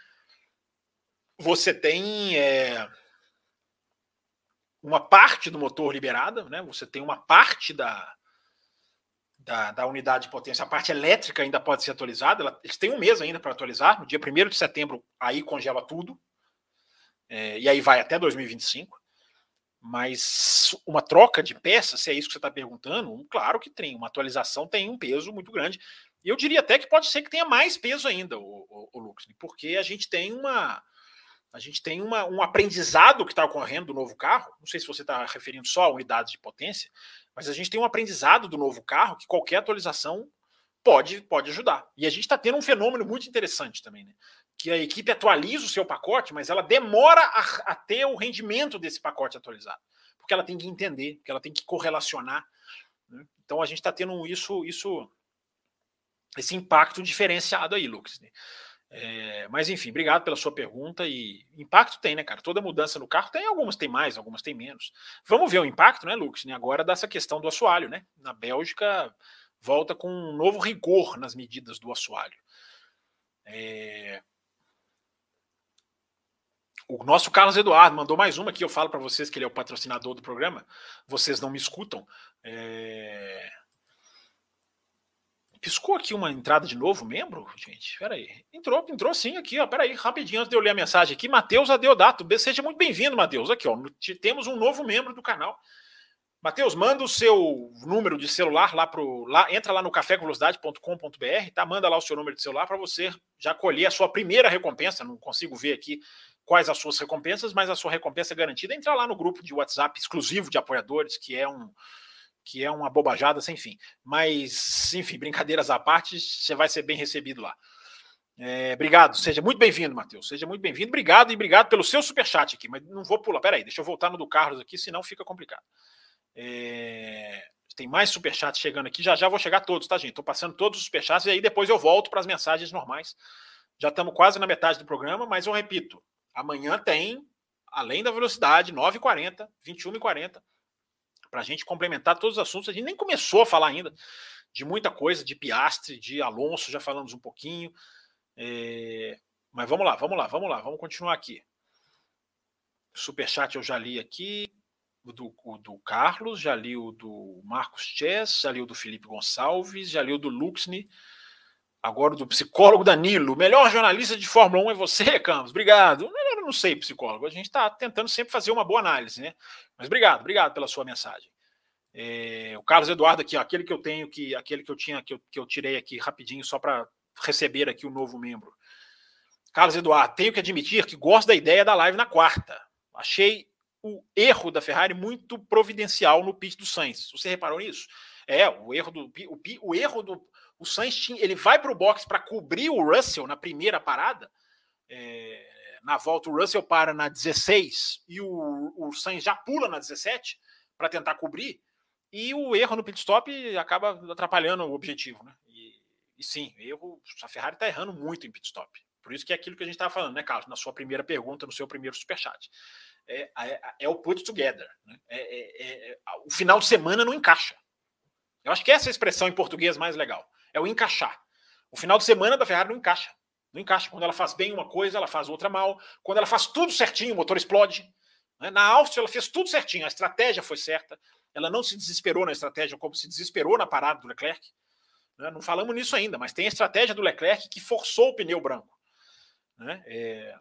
você tem é... uma parte do motor liberada, né? Você tem uma parte da, da, da, unidade de potência. A parte elétrica ainda pode ser atualizada. Ela, eles têm um mês ainda para atualizar. No dia 1 de setembro, aí congela tudo é, e aí vai até 2025. Mas uma troca de peças, se é isso que você está perguntando, claro que tem. Uma atualização tem um peso muito grande. E eu diria até que pode ser que tenha mais peso ainda, o, o, o porque a gente tem uma. A gente tem uma, um aprendizado que está ocorrendo do novo carro. Não sei se você está referindo só a unidades de potência, mas a gente tem um aprendizado do novo carro que qualquer atualização pode, pode ajudar. E a gente está tendo um fenômeno muito interessante também, né? Que a equipe atualiza o seu pacote, mas ela demora a, a, ter o rendimento desse pacote atualizado, porque ela tem que entender, porque ela tem que correlacionar. Né? Então a gente está tendo isso, isso, esse impacto diferenciado aí, Lucas. Né? É, mas enfim, obrigado pela sua pergunta. E impacto tem, né, cara? Toda mudança no carro tem, algumas tem mais, algumas tem menos. Vamos ver o impacto, né, Lucas? Né? Agora dessa questão do assoalho, né? Na Bélgica volta com um novo rigor nas medidas do assoalho. É, o nosso Carlos Eduardo mandou mais uma aqui. Eu falo para vocês que ele é o patrocinador do programa. Vocês não me escutam. É... Piscou aqui uma entrada de novo membro, gente? Peraí. Entrou, entrou sim aqui, ó. Peraí, rapidinho, antes de eu ler a mensagem aqui. Matheus Adeodato. Seja muito bem-vindo, Matheus. Aqui, ó. Temos um novo membro do canal. Matheus, manda o seu número de celular lá pro. Lá, entra lá no cafécomvelocidade.com.br, tá? Manda lá o seu número de celular para você já colher a sua primeira recompensa. Não consigo ver aqui quais as suas recompensas, mas a sua recompensa é garantida. Entra lá no grupo de WhatsApp exclusivo de apoiadores, que é um que é uma bobajada sem fim. Mas, enfim, brincadeiras à parte, você vai ser bem recebido lá. É, obrigado, seja muito bem-vindo, Matheus. Seja muito bem-vindo. Obrigado e obrigado pelo seu superchat aqui, mas não vou pular. Peraí, deixa eu voltar no do Carlos aqui, senão fica complicado. É, tem mais superchats chegando aqui, já já vou chegar todos, tá, gente? Estou passando todos os superchats e aí depois eu volto para as mensagens normais. Já estamos quase na metade do programa, mas eu repito, Amanhã tem, além da velocidade, 9h40, 21h40, para a gente complementar todos os assuntos. A gente nem começou a falar ainda de muita coisa, de Piastre, de Alonso, já falamos um pouquinho. É... Mas vamos lá, vamos lá, vamos lá, vamos continuar aqui. Superchat eu já li aqui, o do, o do Carlos, já li o do Marcos Chess, já li o do Felipe Gonçalves, já li o do Luxney. Agora do psicólogo Danilo. O melhor jornalista de Fórmula 1 é você, Campos. Obrigado. Eu não sei, psicólogo. A gente está tentando sempre fazer uma boa análise, né? Mas obrigado, obrigado pela sua mensagem. É, o Carlos Eduardo aqui, ó, aquele que eu tenho que, aquele que eu tinha que eu, que eu tirei aqui rapidinho só para receber aqui o novo membro. Carlos Eduardo, tenho que admitir que gosto da ideia da live na quarta. Achei o erro da Ferrari muito providencial no pit do Sainz. Você reparou nisso? É, o erro do o, o erro do o Sainz tinha, ele vai para o box para cobrir o Russell na primeira parada. É, na volta, o Russell para na 16 e o, o Sainz já pula na 17 para tentar cobrir. E o erro no pit stop acaba atrapalhando o objetivo. Né? E, e sim, erro, a Ferrari está errando muito em pit stop. Por isso que é aquilo que a gente estava falando, né, Carlos? Na sua primeira pergunta, no seu primeiro superchat. É, é, é o put together. Né? É, é, é, o final de semana não encaixa. Eu acho que essa é a expressão em português mais legal é o encaixar. O final de semana da Ferrari não encaixa. Não encaixa. Quando ela faz bem uma coisa, ela faz outra mal. Quando ela faz tudo certinho, o motor explode. Né? Na Áustria, ela fez tudo certinho, a estratégia foi certa. Ela não se desesperou na estratégia como se desesperou na parada do Leclerc. Né? Não falamos nisso ainda, mas tem a estratégia do Leclerc que forçou o pneu branco. Né? É...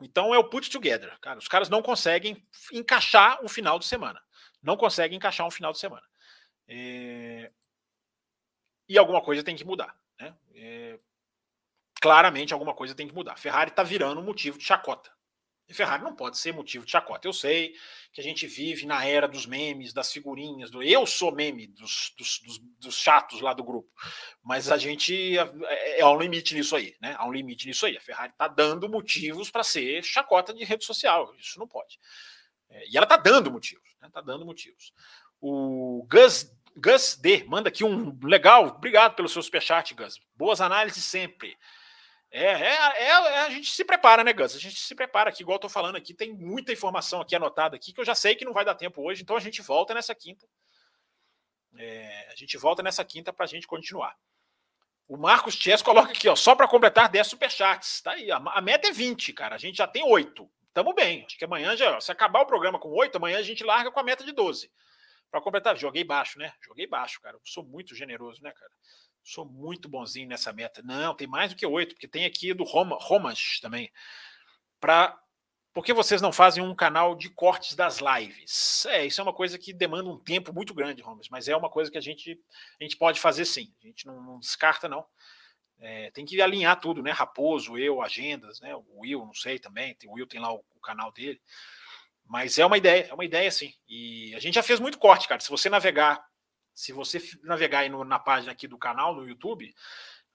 Então é o put together. Cara, os caras não conseguem encaixar um final de semana. Não conseguem encaixar um final de semana. É e alguma coisa tem que mudar. Né? É, claramente alguma coisa tem que mudar. Ferrari está virando motivo de chacota. E Ferrari não pode ser motivo de chacota. Eu sei que a gente vive na era dos memes, das figurinhas, do eu sou meme dos, dos, dos, dos chatos lá do grupo. Mas a gente é, é, há um limite nisso aí, né? Há um limite nisso aí. A Ferrari está dando motivos para ser chacota de rede social. Isso não pode. É, e ela está dando motivos, está né? Tá dando motivos. O Gus, Gus D manda aqui um legal. Obrigado pelo seu superchat, Gus. Boas análises sempre. É, é, é, é, a gente se prepara, né, Gus? A gente se prepara aqui, igual eu tô falando aqui, tem muita informação aqui anotada aqui que eu já sei que não vai dar tempo hoje, então a gente volta nessa quinta. É, a gente volta nessa quinta para a gente continuar. O Marcos Chess coloca aqui, ó, só para completar 10 superchats. Tá aí, a, a, meta é 20, cara. A gente já tem 8. Tamo bem. Acho que amanhã já, se acabar o programa com 8, amanhã a gente larga com a meta de 12. Para completar, joguei baixo, né? Joguei baixo, cara. Eu sou muito generoso, né, cara? Sou muito bonzinho nessa meta. Não, tem mais do que oito, porque tem aqui do Roma, Romas também. Para por que vocês não fazem um canal de cortes das lives? É, isso é uma coisa que demanda um tempo muito grande, Romas, mas é uma coisa que a gente, a gente pode fazer sim. A gente não, não descarta, não. É, tem que alinhar tudo, né? Raposo, eu, agendas, né? O Will, não sei também. Tem, o Will tem lá o, o canal dele. Mas é uma ideia, é uma ideia sim. E a gente já fez muito corte, cara. Se você navegar se você navegar aí no, na página aqui do canal, no YouTube,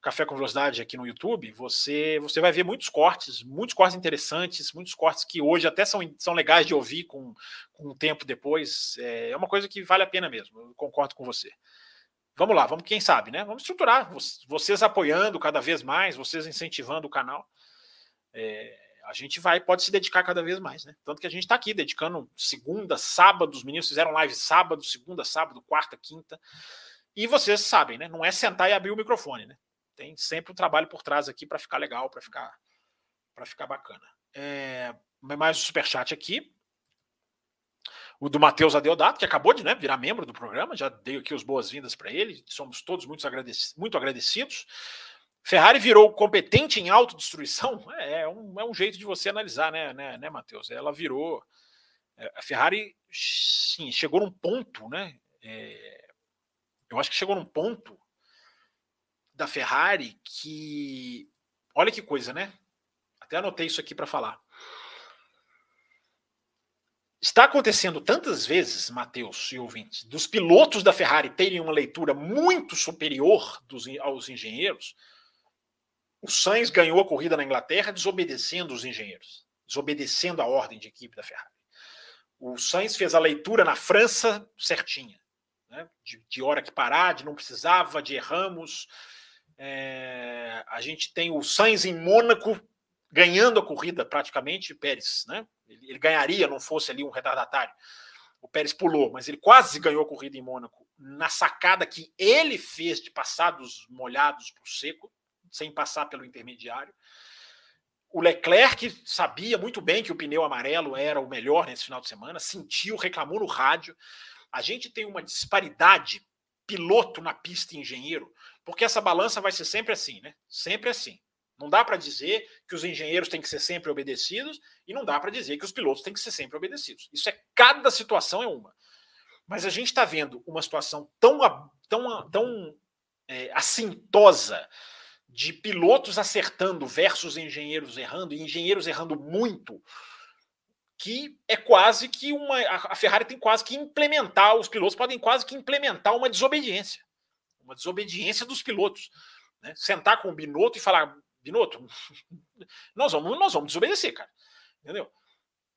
Café com Velocidade aqui no YouTube, você, você vai ver muitos cortes, muitos cortes interessantes, muitos cortes que hoje até são, são legais de ouvir com, com um tempo depois. É, é uma coisa que vale a pena mesmo, eu concordo com você. Vamos lá, vamos, quem sabe, né? Vamos estruturar, vocês apoiando cada vez mais, vocês incentivando o canal. É, a gente vai, pode se dedicar cada vez mais, né? Tanto que a gente está aqui dedicando segunda, sábado, os meninos fizeram live sábado, segunda, sábado, quarta, quinta. E vocês sabem, né? Não é sentar e abrir o microfone, né? Tem sempre um trabalho por trás aqui para ficar legal, para ficar para ficar bacana. É, mais um superchat aqui. O do Matheus Adeodato, que acabou de né, virar membro do programa, já dei aqui as boas-vindas para ele. Somos todos muito, agradecidos, muito agradecidos. Ferrari virou competente em autodestruição? [laughs] É, é, um, é um jeito de você analisar, né, né, né Matheus? Ela virou. É, a Ferrari, sim, chegou num ponto, né? É, eu acho que chegou num ponto da Ferrari que. Olha que coisa, né? Até anotei isso aqui para falar. Está acontecendo tantas vezes, Matheus e ouvintes, dos pilotos da Ferrari terem uma leitura muito superior dos, aos engenheiros o Sainz ganhou a corrida na Inglaterra desobedecendo os engenheiros, desobedecendo a ordem de equipe da Ferrari. O Sainz fez a leitura na França certinha, né? de, de, hora que parar, de não precisava, de erramos. É, a gente tem o Sainz em Mônaco ganhando a corrida praticamente, Pérez, né? Ele, ele ganharia, não fosse ali um retardatário. O Pérez pulou, mas ele quase ganhou a corrida em Mônaco na sacada que ele fez de passar dos molhados para o seco sem passar pelo intermediário. O Leclerc sabia muito bem que o pneu amarelo era o melhor nesse final de semana, sentiu, reclamou no rádio. A gente tem uma disparidade piloto na pista e engenheiro, porque essa balança vai ser sempre assim, né? Sempre assim. Não dá para dizer que os engenheiros têm que ser sempre obedecidos e não dá para dizer que os pilotos têm que ser sempre obedecidos. Isso é cada situação é uma. Mas a gente está vendo uma situação tão, tão, tão é, assintosa de pilotos acertando versus engenheiros errando, e engenheiros errando muito, que é quase que uma. A Ferrari tem quase que implementar, os pilotos podem quase que implementar uma desobediência. Uma desobediência dos pilotos. Né? Sentar com o Binotto e falar: Binotto, [laughs] nós vamos, nós vamos desobedecer, cara. Entendeu?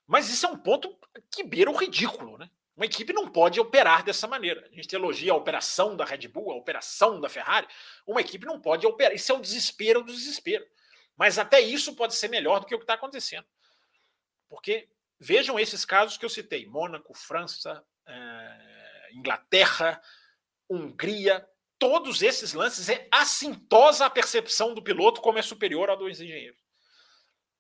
Mas isso é um ponto que beira o ridículo, né? Uma equipe não pode operar dessa maneira. A gente elogia a operação da Red Bull, a operação da Ferrari. Uma equipe não pode operar. Isso é o desespero do desespero. Mas até isso pode ser melhor do que o que está acontecendo. Porque vejam esses casos que eu citei: Mônaco, França, eh, Inglaterra, Hungria. Todos esses lances é assintosa a percepção do piloto como é superior ao dos engenheiros.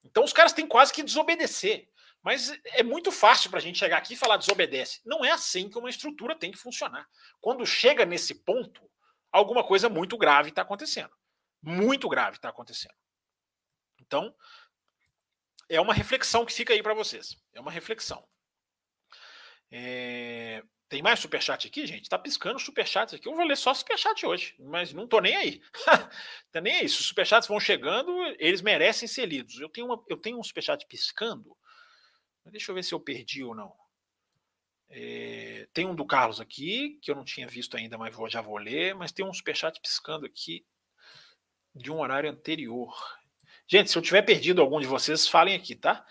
Então os caras têm quase que desobedecer. Mas é muito fácil para a gente chegar aqui e falar desobedece. Não é assim que uma estrutura tem que funcionar. Quando chega nesse ponto, alguma coisa muito grave está acontecendo. Muito grave está acontecendo. Então, é uma reflexão que fica aí para vocês. É uma reflexão. É... Tem mais superchat aqui, gente? Está piscando superchats aqui. Eu vou ler só superchat hoje, mas não tô nem aí. [laughs] tá nem aí. Se os superchats vão chegando, eles merecem ser lidos. Eu tenho, uma, eu tenho um superchat piscando Deixa eu ver se eu perdi ou não. É, tem um do Carlos aqui, que eu não tinha visto ainda, mas vou, já vou ler. Mas tem um superchat piscando aqui de um horário anterior. Gente, se eu tiver perdido algum de vocês, falem aqui, tá?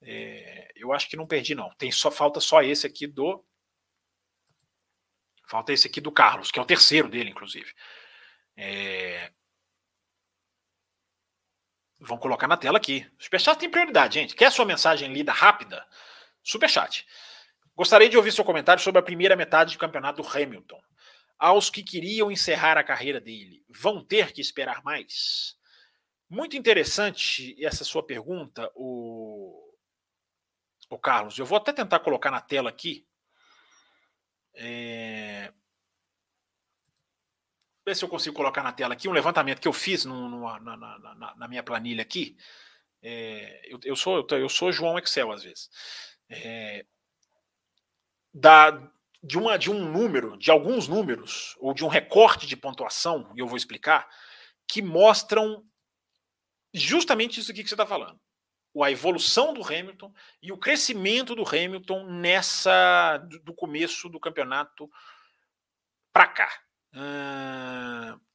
É, eu acho que não perdi, não. Tem só falta só esse aqui do. Falta esse aqui do Carlos, que é o terceiro dele, inclusive. É... Vão colocar na tela aqui. Superchat tem prioridade, gente. Quer sua mensagem lida rápida? Superchat. Gostaria de ouvir seu comentário sobre a primeira metade do campeonato do Hamilton. Aos que queriam encerrar a carreira dele, vão ter que esperar mais? Muito interessante essa sua pergunta, o, o Carlos. Eu vou até tentar colocar na tela aqui. É... Ver se eu consigo colocar na tela aqui um levantamento que eu fiz no, no, na, na, na, minha planilha aqui. É... Eu, eu, sou, eu sou João Excel às vezes. É da, de, uma, de um número, de alguns números, ou de um recorte de pontuação, e eu vou explicar, que mostram justamente isso aqui que você está falando. A evolução do Hamilton e o crescimento do Hamilton nessa do começo do campeonato para cá.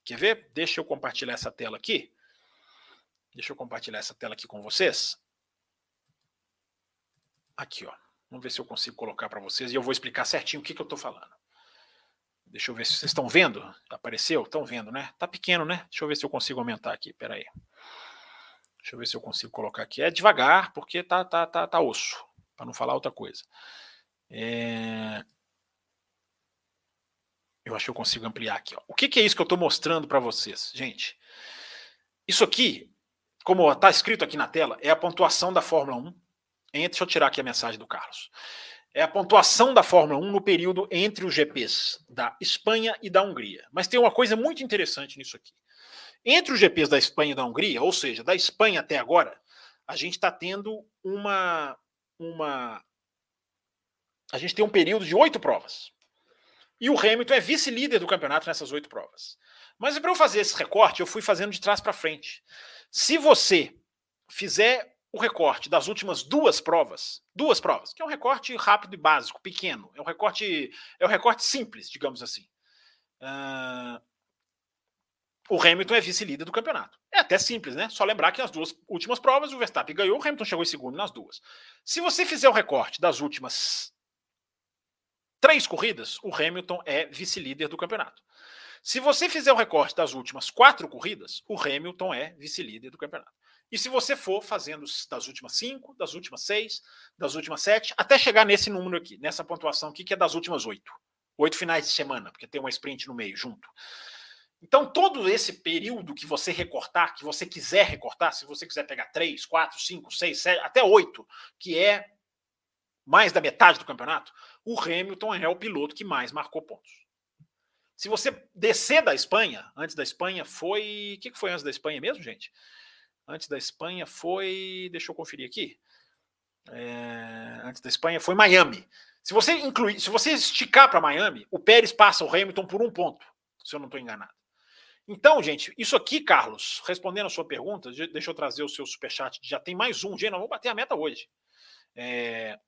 Quer ver? Deixa eu compartilhar essa tela aqui. Deixa eu compartilhar essa tela aqui com vocês. Aqui, ó. Vamos ver se eu consigo colocar para vocês e eu vou explicar certinho o que, que eu estou falando. Deixa eu ver se vocês estão vendo. Apareceu? Estão vendo, né? Tá pequeno, né? Deixa eu ver se eu consigo aumentar aqui. Pera aí. Deixa eu ver se eu consigo colocar aqui. É devagar, porque tá, tá, tá, tá osso, para não falar outra coisa. É... Eu acho que eu consigo ampliar aqui. Ó. O que, que é isso que eu estou mostrando para vocês, gente? Isso aqui, como está escrito aqui na tela, é a pontuação da Fórmula 1 entre, deixa eu tirar aqui a mensagem do Carlos. É a pontuação da Fórmula 1 no período entre os GPs da Espanha e da Hungria. Mas tem uma coisa muito interessante nisso aqui. Entre os GPs da Espanha e da Hungria, ou seja, da Espanha até agora, a gente está tendo uma, uma. A gente tem um período de oito provas. E o Hamilton é vice-líder do campeonato nessas oito provas. Mas para eu fazer esse recorte, eu fui fazendo de trás para frente. Se você fizer o recorte das últimas duas provas, duas provas, que é um recorte rápido e básico, pequeno, é um recorte, é um recorte simples, digamos assim. Uh, o Hamilton é vice-líder do campeonato. É até simples, né? Só lembrar que nas duas últimas provas o Verstappen ganhou, o Hamilton chegou em segundo nas duas. Se você fizer o recorte das últimas três corridas, o Hamilton é vice-líder do campeonato. Se você fizer o recorte das últimas quatro corridas, o Hamilton é vice-líder do campeonato. E se você for fazendo das últimas cinco, das últimas seis, das últimas sete, até chegar nesse número aqui, nessa pontuação aqui, que é das últimas oito. Oito finais de semana, porque tem uma sprint no meio junto. Então, todo esse período que você recortar, que você quiser recortar, se você quiser pegar três, quatro, cinco, seis, sete, até oito, que é mais da metade do campeonato, o Hamilton é o piloto que mais marcou pontos. Se você descer da Espanha, antes da Espanha foi. O que foi antes da Espanha mesmo, gente? Antes da Espanha foi. Deixa eu conferir aqui. É, antes da Espanha foi Miami. Se você incluir, se você esticar para Miami, o Pérez passa o Hamilton por um ponto, se eu não estou enganado. Então, gente, isso aqui, Carlos, respondendo a sua pergunta, deixa eu trazer o seu superchat. Já tem mais um, gente, nós vamos bater a meta hoje. É...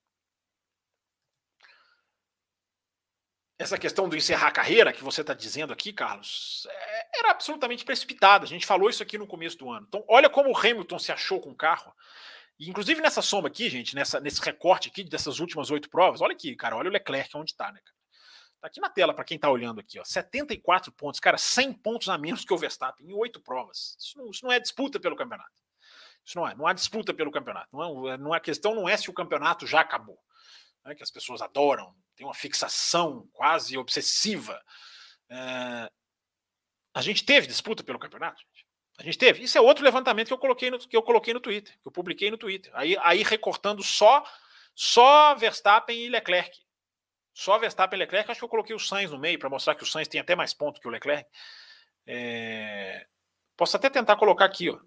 Essa questão do encerrar a carreira que você está dizendo aqui, Carlos, é era absolutamente precipitada. A gente falou isso aqui no começo do ano. Então, olha como o Hamilton se achou com o carro. E, inclusive nessa soma aqui, gente, nessa, nesse recorte aqui dessas últimas oito provas, olha aqui, cara, olha o Leclerc onde está, né, cara? Tá aqui na tela para quem está olhando aqui, ó. 74 pontos, cara, 100 pontos a menos que o Verstappen em oito provas. Isso não, isso não, é disputa pelo campeonato. Isso não é, não há disputa pelo campeonato. Não é, não é, a questão não é se o campeonato já acabou, né, que as pessoas adoram, tem uma fixação quase obsessiva. É, a gente teve disputa pelo campeonato, gente. A gente teve. Isso é outro levantamento que eu coloquei no, que eu coloquei no Twitter, que eu publiquei no Twitter. Aí, aí recortando só só Verstappen e Leclerc. Só Verstappen e Leclerc. Acho que eu coloquei o Sainz no meio para mostrar que o Sainz tem até mais pontos que o Leclerc. É... Posso até tentar colocar aqui, ó.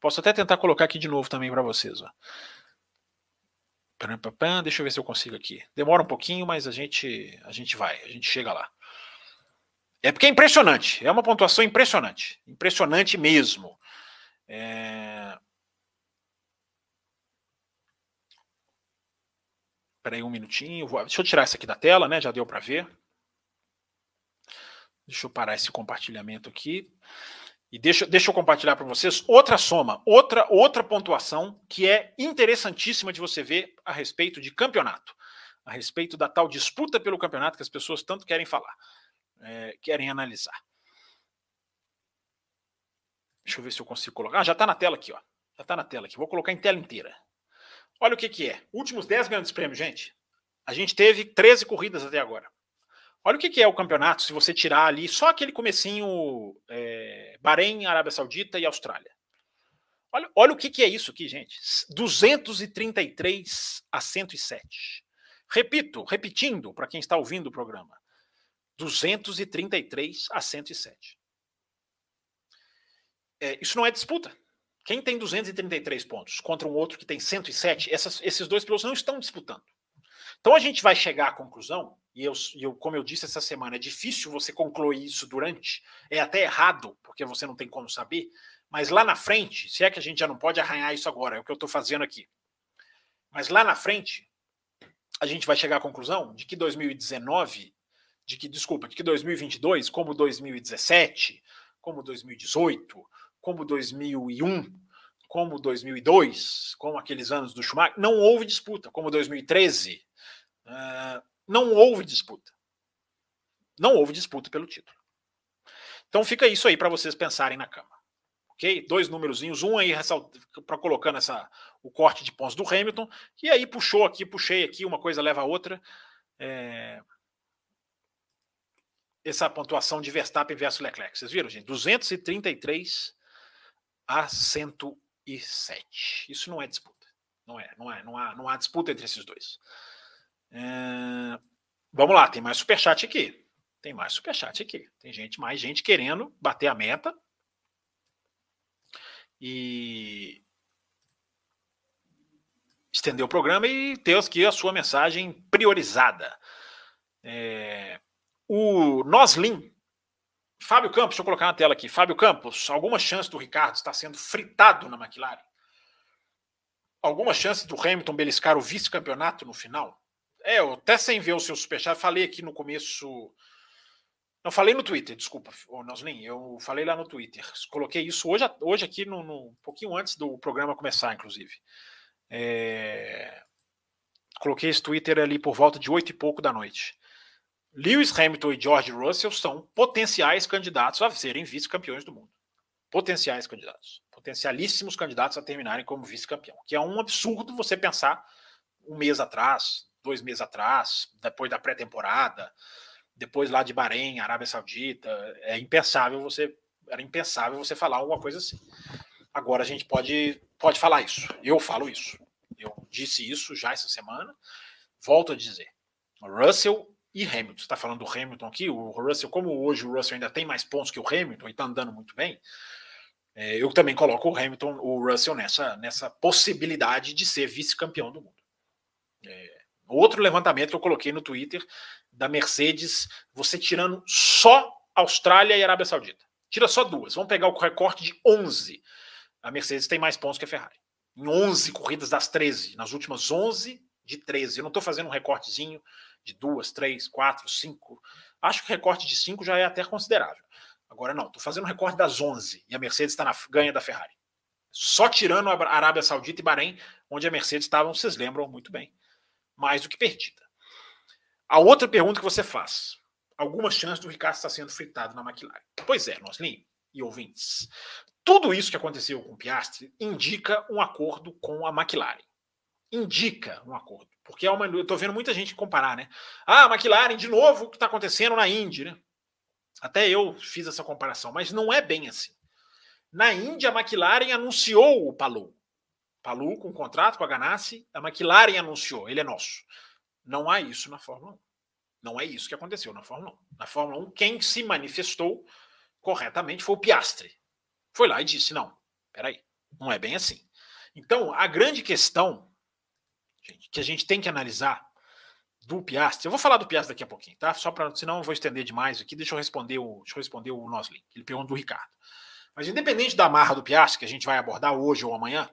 Posso até tentar colocar aqui de novo também para vocês, ó. Deixa eu ver se eu consigo aqui. Demora um pouquinho, mas a gente a gente vai, a gente chega lá. É porque é impressionante, é uma pontuação impressionante, impressionante mesmo. É... Espera aí um minutinho. Vou, deixa eu tirar isso aqui da tela, né? Já deu para ver. Deixa eu parar esse compartilhamento aqui. E deixa, deixa eu compartilhar para vocês outra soma, outra, outra pontuação que é interessantíssima de você ver a respeito de campeonato, a respeito da tal disputa pelo campeonato que as pessoas tanto querem falar, é, querem analisar. Deixa eu ver se eu consigo colocar. Ah, já está na tela aqui, ó. Já está na tela aqui. Vou colocar em tela inteira. Olha o que, que é. Últimos 10 grandes prêmios, gente. A gente teve 13 corridas até agora. Olha o que, que é o campeonato, se você tirar ali só aquele comecinho é, Bahrein, Arábia Saudita e Austrália. Olha, olha o que, que é isso aqui, gente. 233 a 107. Repito, repetindo para quem está ouvindo o programa. 233 a 107. É, isso não é disputa. Quem tem 233 pontos contra um outro que tem 107, essas, esses dois pilotos não estão disputando. Então a gente vai chegar à conclusão, e eu, eu, como eu disse essa semana, é difícil você concluir isso durante, é até errado, porque você não tem como saber, mas lá na frente, se é que a gente já não pode arranhar isso agora, é o que eu estou fazendo aqui. Mas lá na frente, a gente vai chegar à conclusão de que 2019, de que, desculpa, de que 2022, como 2017, como 2018, como 2001, como 2002, como aqueles anos do Schumacher, não houve disputa, como 2013, uh, não houve disputa. Não houve disputa pelo título. Então fica isso aí para vocês pensarem na cama. Ok? Dois númerozinhos, um aí para colocando essa, o corte de pontos do Hamilton, e aí puxou aqui, puxei aqui, uma coisa leva a outra. É, essa pontuação de Verstappen versus Leclerc. Vocês viram, gente? 233 a 107. Isso não é disputa. Não é, não é, não há, não há disputa entre esses dois. É... Vamos lá, tem mais superchat aqui. Tem mais superchat aqui. Tem gente, mais gente querendo bater a meta. E estender o programa e ter aqui a sua mensagem priorizada. É... O Noslin Fábio Campos, deixa eu colocar na tela aqui. Fábio Campos, alguma chance do Ricardo estar sendo fritado na McLaren? Alguma chance do Hamilton beliscar o vice-campeonato no final? É, eu até sem ver o seu superchat, falei aqui no começo. Não, falei no Twitter, desculpa, Noslin. Eu falei lá no Twitter. Coloquei isso hoje, hoje aqui, no, no um pouquinho antes do programa começar, inclusive. É... Coloquei esse Twitter ali por volta de oito e pouco da noite. Lewis Hamilton e George Russell são potenciais candidatos a serem vice-campeões do mundo. Potenciais candidatos. Potencialíssimos candidatos a terminarem como vice-campeão. Que é um absurdo você pensar um mês atrás, dois meses atrás, depois da pré-temporada, depois lá de Bahrein, Arábia Saudita. É impensável você. Era impensável você falar alguma coisa assim. Agora a gente pode, pode falar isso. Eu falo isso. Eu disse isso já essa semana. Volto a dizer. Russell e Hamilton. está falando do Hamilton aqui, o Russell, como hoje o Russell ainda tem mais pontos que o Hamilton e está andando muito bem, é, eu também coloco o Hamilton, o Russell nessa, nessa possibilidade de ser vice-campeão do mundo. É, outro levantamento que eu coloquei no Twitter da Mercedes, você tirando só Austrália e Arábia Saudita. Tira só duas. Vamos pegar o recorte de 11. A Mercedes tem mais pontos que a Ferrari. Em 11 corridas das 13. Nas últimas 11 de 13. Eu não estou fazendo um recortezinho de duas, três, quatro, cinco. Acho que o recorte de cinco já é até considerável. Agora não, estou fazendo um recorte das 11 e a Mercedes está na ganha da Ferrari. Só tirando a Arábia Saudita e Bahrein, onde a Mercedes estava, vocês lembram muito bem, mais do que perdida. A outra pergunta que você faz: alguma chance do Ricardo estar sendo fritado na McLaren? Pois é, Noslim e ouvintes. Tudo isso que aconteceu com o Piastri indica um acordo com a McLaren. Indica um acordo. Porque é uma, eu estou vendo muita gente comparar, né? Ah, McLaren, de novo, o que está acontecendo na Indy, né? Até eu fiz essa comparação, mas não é bem assim. Na Índia, a McLaren anunciou o Palou. Palou com um contrato com a Ganassi, a McLaren anunciou, ele é nosso. Não há isso na Fórmula 1. Não é isso que aconteceu na Fórmula 1. Na Fórmula 1, quem se manifestou corretamente foi o Piastre. Foi lá e disse: não, peraí, não é bem assim. Então, a grande questão gente, que a gente tem que analisar do Piastri. Eu vou falar do Piastri daqui a pouquinho, tá? Só para, senão eu vou estender demais aqui. Deixa eu responder o, deixa eu responder o Nosley. Ele pergunta do Ricardo. Mas independente da marra do Piastri que a gente vai abordar hoje ou amanhã,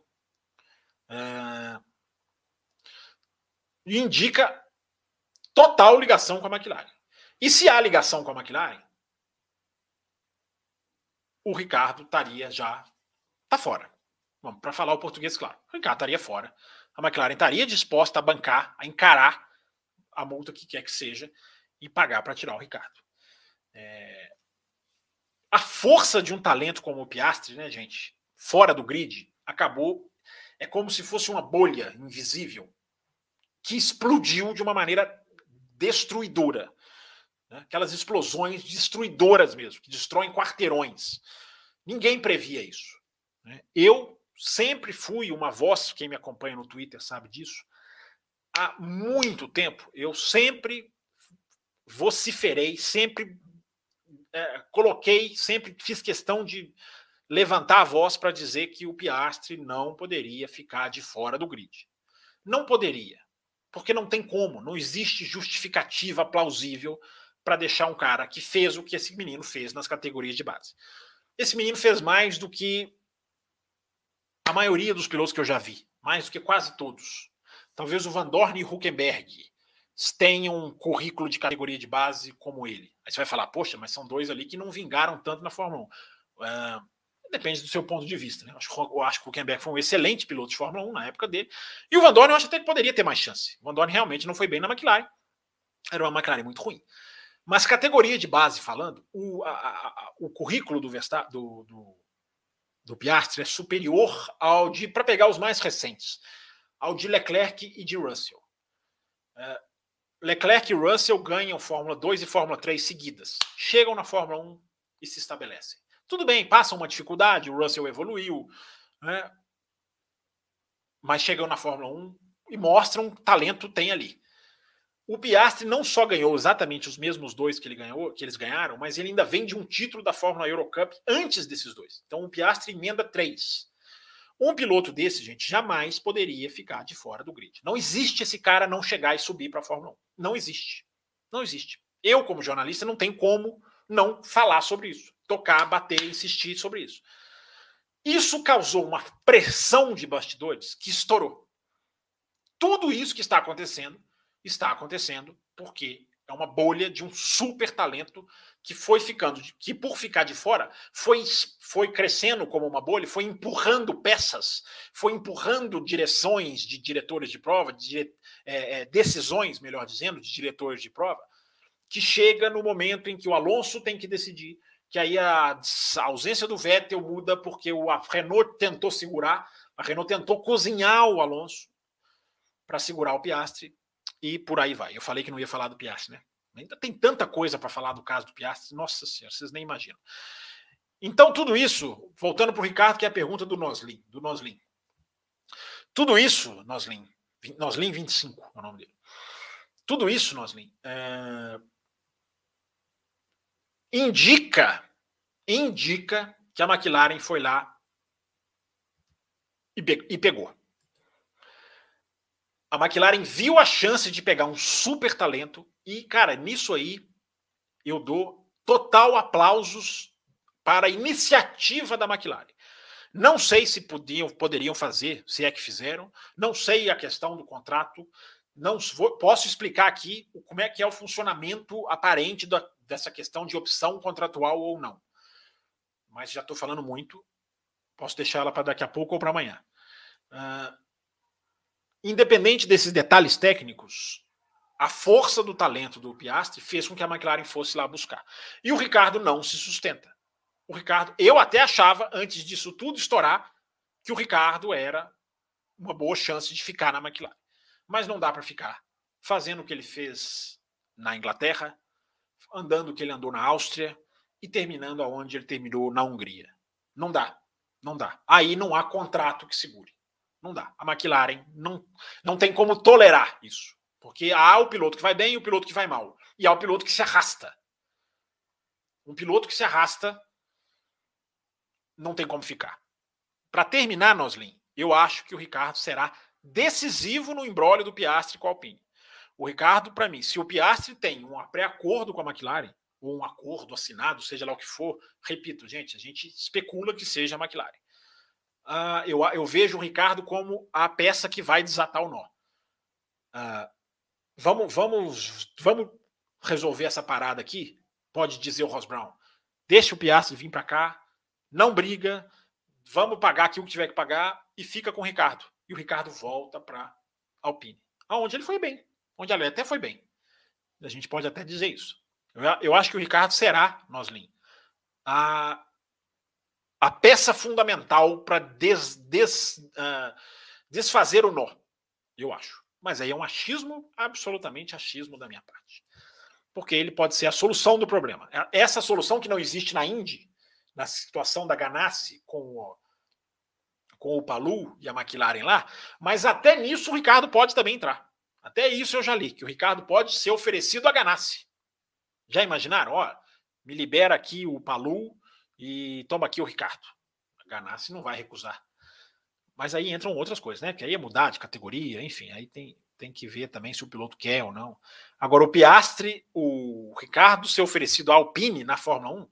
uh, indica total ligação com a McLaren. E se há ligação com a McLaren, o Ricardo estaria já tá fora. Vamos para falar o português claro. O Ricardo estaria fora. A McLaren estaria disposta a bancar, a encarar a multa que quer que seja e pagar para tirar o Ricardo. É... A força de um talento como o Piastri, né, gente, fora do grid, acabou. É como se fosse uma bolha invisível que explodiu de uma maneira destruidora. Né? Aquelas explosões destruidoras mesmo, que destroem quarteirões. Ninguém previa isso. Né? Eu sempre fui uma voz, quem me acompanha no Twitter sabe disso, há muito tempo. Eu sempre vociferei, sempre é, coloquei, sempre fiz questão de levantar a voz para dizer que o Piastre não poderia ficar de fora do grid. Não poderia, porque não tem como, não existe justificativa plausível para deixar um cara que fez o que esse menino fez nas categorias de base. Esse menino fez mais do que a maioria dos pilotos que eu já vi, mais do que quase todos. Talvez o Van Dorn e Huckenberg tenham um currículo de categoria de base como ele. Aí você vai falar, poxa, mas são dois ali que não vingaram tanto na Fórmula 1. Uh, depende do seu ponto de vista. Né? Eu, acho, que o Huckenberg foi um excelente piloto de Fórmula 1 na época dele. E o Van Dorn eu acho até que poderia ter mais chance. O Van Dorn realmente não foi bem na McLaren. Era uma McLaren muito ruim. Mas categoria de base falando, o, a, a, o currículo do, Verstappen, do, do, do Piastri é superior ao de, para pegar os mais recentes, ao de Leclerc e de Russell. É, Leclerc e Russell ganham Fórmula 2 e Fórmula 3 seguidas. Chegam na Fórmula 1 e se estabelecem. Tudo bem, passam uma dificuldade, o Russell evoluiu, né? mas chegam na Fórmula 1 e mostram que talento tem ali. O Piastri não só ganhou exatamente os mesmos dois que ele ganhou, que eles ganharam, mas ele ainda vem de um título da Fórmula Eurocup antes desses dois. Então o Piastri emenda três. Um piloto desse, gente, jamais poderia ficar de fora do grid. Não existe esse cara não chegar e subir para a Fórmula 1. Não existe. Não existe. Eu, como jornalista, não tenho como não falar sobre isso. Tocar, bater, insistir sobre isso. Isso causou uma pressão de bastidores que estourou. Tudo isso que está acontecendo está acontecendo porque é uma bolha de um super talento que foi ficando, que por ficar de fora, foi, foi crescendo como uma bolha, foi empurrando peças, foi empurrando direções de diretores de prova, de, é, é, decisões, melhor dizendo, de diretores de prova, que chega no momento em que o Alonso tem que decidir, que aí a, ausência do Vettel muda porque o, a Renault tentou segurar, a Renault tentou cozinhar o Alonso para segurar o Piastri, e por aí vai. Eu falei que não ia falar do Piastri, né? Ainda tem tanta coisa para falar do caso do Piastri, nossa senhora, vocês nem imaginam. Então, tudo isso, voltando para o Ricardo, que é a pergunta do Noslin, do Noslin. Tudo isso, Noslin, Noslin 25 é o nome dele. Tudo isso, Noslin, é... indica, indica que a McLaren foi lá e pegou. A McLaren viu a chance de pegar um super talento e, cara, nisso aí eu dou total aplausos para a iniciativa da McLaren. Não sei se podiam, poderiam fazer, se é que fizeram, não sei a questão do contrato, não vou, posso explicar aqui como é que é o funcionamento aparente da, dessa questão de opção contratual ou não. Mas já estou falando muito, posso deixar ela para daqui a pouco ou para amanhã. Uh, independente desses detalhes técnicos, a força do talento do Piastri fez com que a McLaren fosse lá buscar. E o Ricardo não se sustenta. O Ricardo, eu até achava, antes disso tudo estourar, que o Ricardo era uma boa chance de ficar na McLaren. Mas não dá para ficar fazendo o que ele fez na Inglaterra, andando o que ele andou na Áustria e terminando aonde ele terminou na Hungria. Não dá, não dá. Aí não há contrato que segure. Não dá. A McLaren não, não tem como tolerar isso. Porque há o piloto que vai bem e o piloto que vai mal. E há o piloto que se arrasta. Um piloto que se arrasta não tem como ficar. Para terminar, Noslin, eu acho que o Ricardo será decisivo no embrólio do Piastri com a Alpine. O Ricardo, para mim, se o Piastri tem um pré-acordo com a McLaren, ou um acordo assinado, seja lá o que for, repito, gente, a gente especula que seja a McLaren uh, eu, eu vejo o Ricardo como a peça que vai desatar o nó. uh, vamos, vamos, vamos resolver essa parada aqui? Pode dizer o Ross Brown. Deixa o Piastri vir para cá, não briga, vamos pagar aqui o que tiver que pagar e fica com o Ricardo. E o Ricardo volta para Alpine, aonde ele foi bem, onde ele até foi bem. A gente pode até dizer isso. Eu, eu acho que o Ricardo será, Noslin, a, a peça fundamental para des, des, uh, desfazer o nó. Eu acho. Mas aí é um achismo, absolutamente achismo da minha parte. Porque ele pode ser a solução do problema. É, essa solução que não existe na Indy, na situação da Ganassi com o, com o Palu e a McLaren lá, mas até nisso o Ricardo pode também entrar. Até isso eu já li, que o Ricardo pode ser oferecido a Ganassi. Já imaginaram? Ó, me libera aqui o Palu e toma aqui o Ricardo. A Ganassi não vai recusar. Mas aí entram outras coisas, né? Que aí é mudar de categoria, enfim, aí tem, tem que ver também se o piloto quer ou não. Agora, o Piastre, o Ricardo ser oferecido à Alpine na Fórmula 1,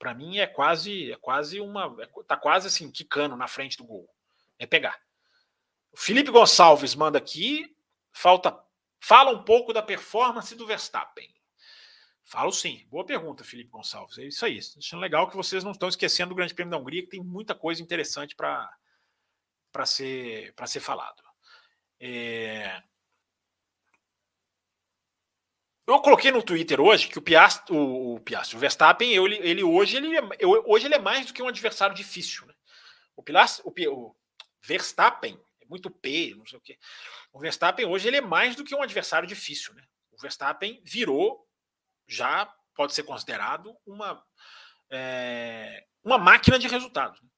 para mim é quase, é quase uma. É, tá quase assim, quicando na frente do gol. É pegar. O Felipe Gonçalves manda aqui. Falta. Fala um pouco da performance do Verstappen. Falo sim. Boa pergunta, Felipe Gonçalves. É isso aí. Achando legal que vocês não estão esquecendo do Grande Prêmio da Hungria, que tem muita coisa interessante para para ser, ser falado. É... Eu coloquei no Twitter hoje que o Piastri, o, o, Piastri, o Verstappen, ele, ele hoje ele é, hoje ele é mais do que um adversário difícil. Né? O, Piastri, o, o Verstappen, é muito P, não sei o quê. O Verstappen hoje ele é mais do que um adversário difícil. Né? O Verstappen virou, já pode ser considerado uma, é, uma máquina de resultados. Né?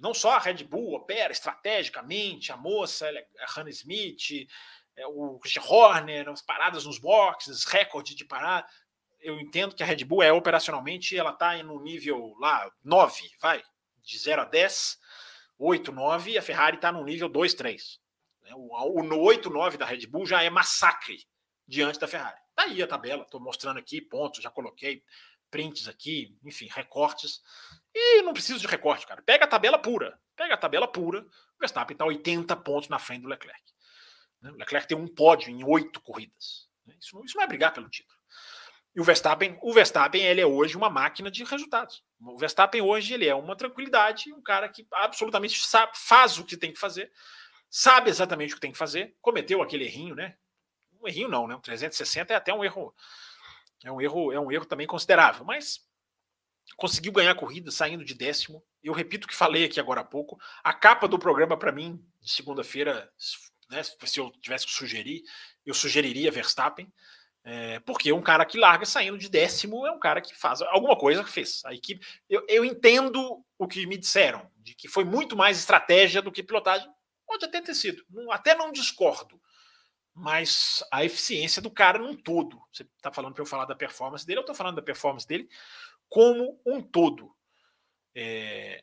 não só a Red Bull opera estrategicamente, a moça, a Hannah Smith, é, o Christian Horner, as paradas nos boxes, recorde de parada. Eu entendo que a Red Bull é operacionalmente, ela está no nível lá 9, vai, de 0 a 10, 8, 9, e a Ferrari está no nível 2, 3. Né, o, o 8, 9 da Red Bull já é massacre diante da Ferrari. Tá aí a tabela, estou mostrando aqui pontos, já coloquei prints aqui, enfim, recortes. E não preciso de recorte, cara. Pega a tabela pura. Pega a tabela pura. O Verstappen está 80 pontos na frente do Leclerc. Né? O Leclerc tem um pódio em oito corridas. Né? Isso, não, isso não é brigar pelo título. E o Verstappen, o Verstappen, ele é hoje uma máquina de resultados. O Verstappen hoje ele é uma tranquilidade, um cara que absolutamente sabe, faz o que tem que fazer, sabe exatamente o que tem que fazer, cometeu aquele errinho, né? Um errinho não, né? Um 360 é até um erro, é um erro, é um erro também considerável, mas conseguiu ganhar a corrida saindo de décimo. Eu repito o que falei aqui agora há pouco. A capa do programa, para mim, de segunda-feira, né, se eu tivesse que sugerir, eu sugeriria Verstappen. É, porque um cara que larga saindo de décimo é um cara que faz alguma coisa que fez. A equipe, eu, eu entendo o que me disseram, de que foi muito mais estratégia do que pilotagem. Pode até ter sido, não, até não discordo. Mas a eficiência do cara num todo. Você está falando para eu falar da performance dele, eu estou falando da performance dele como um todo. É...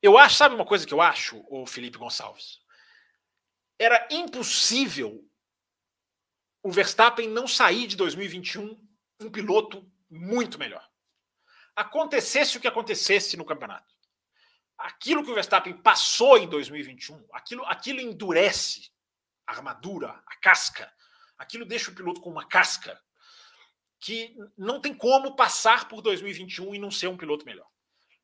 Eu acho, sabe uma coisa que eu acho, o Felipe Gonçalves? Era impossível o Verstappen não sair de 2021 um piloto muito melhor. Acontecesse o que acontecesse no campeonato. Aquilo que o Verstappen passou em 2021, aquilo, aquilo endurece a armadura, a casca. Aquilo deixa o piloto com uma casca que não tem como passar por 2021 e não ser um piloto melhor.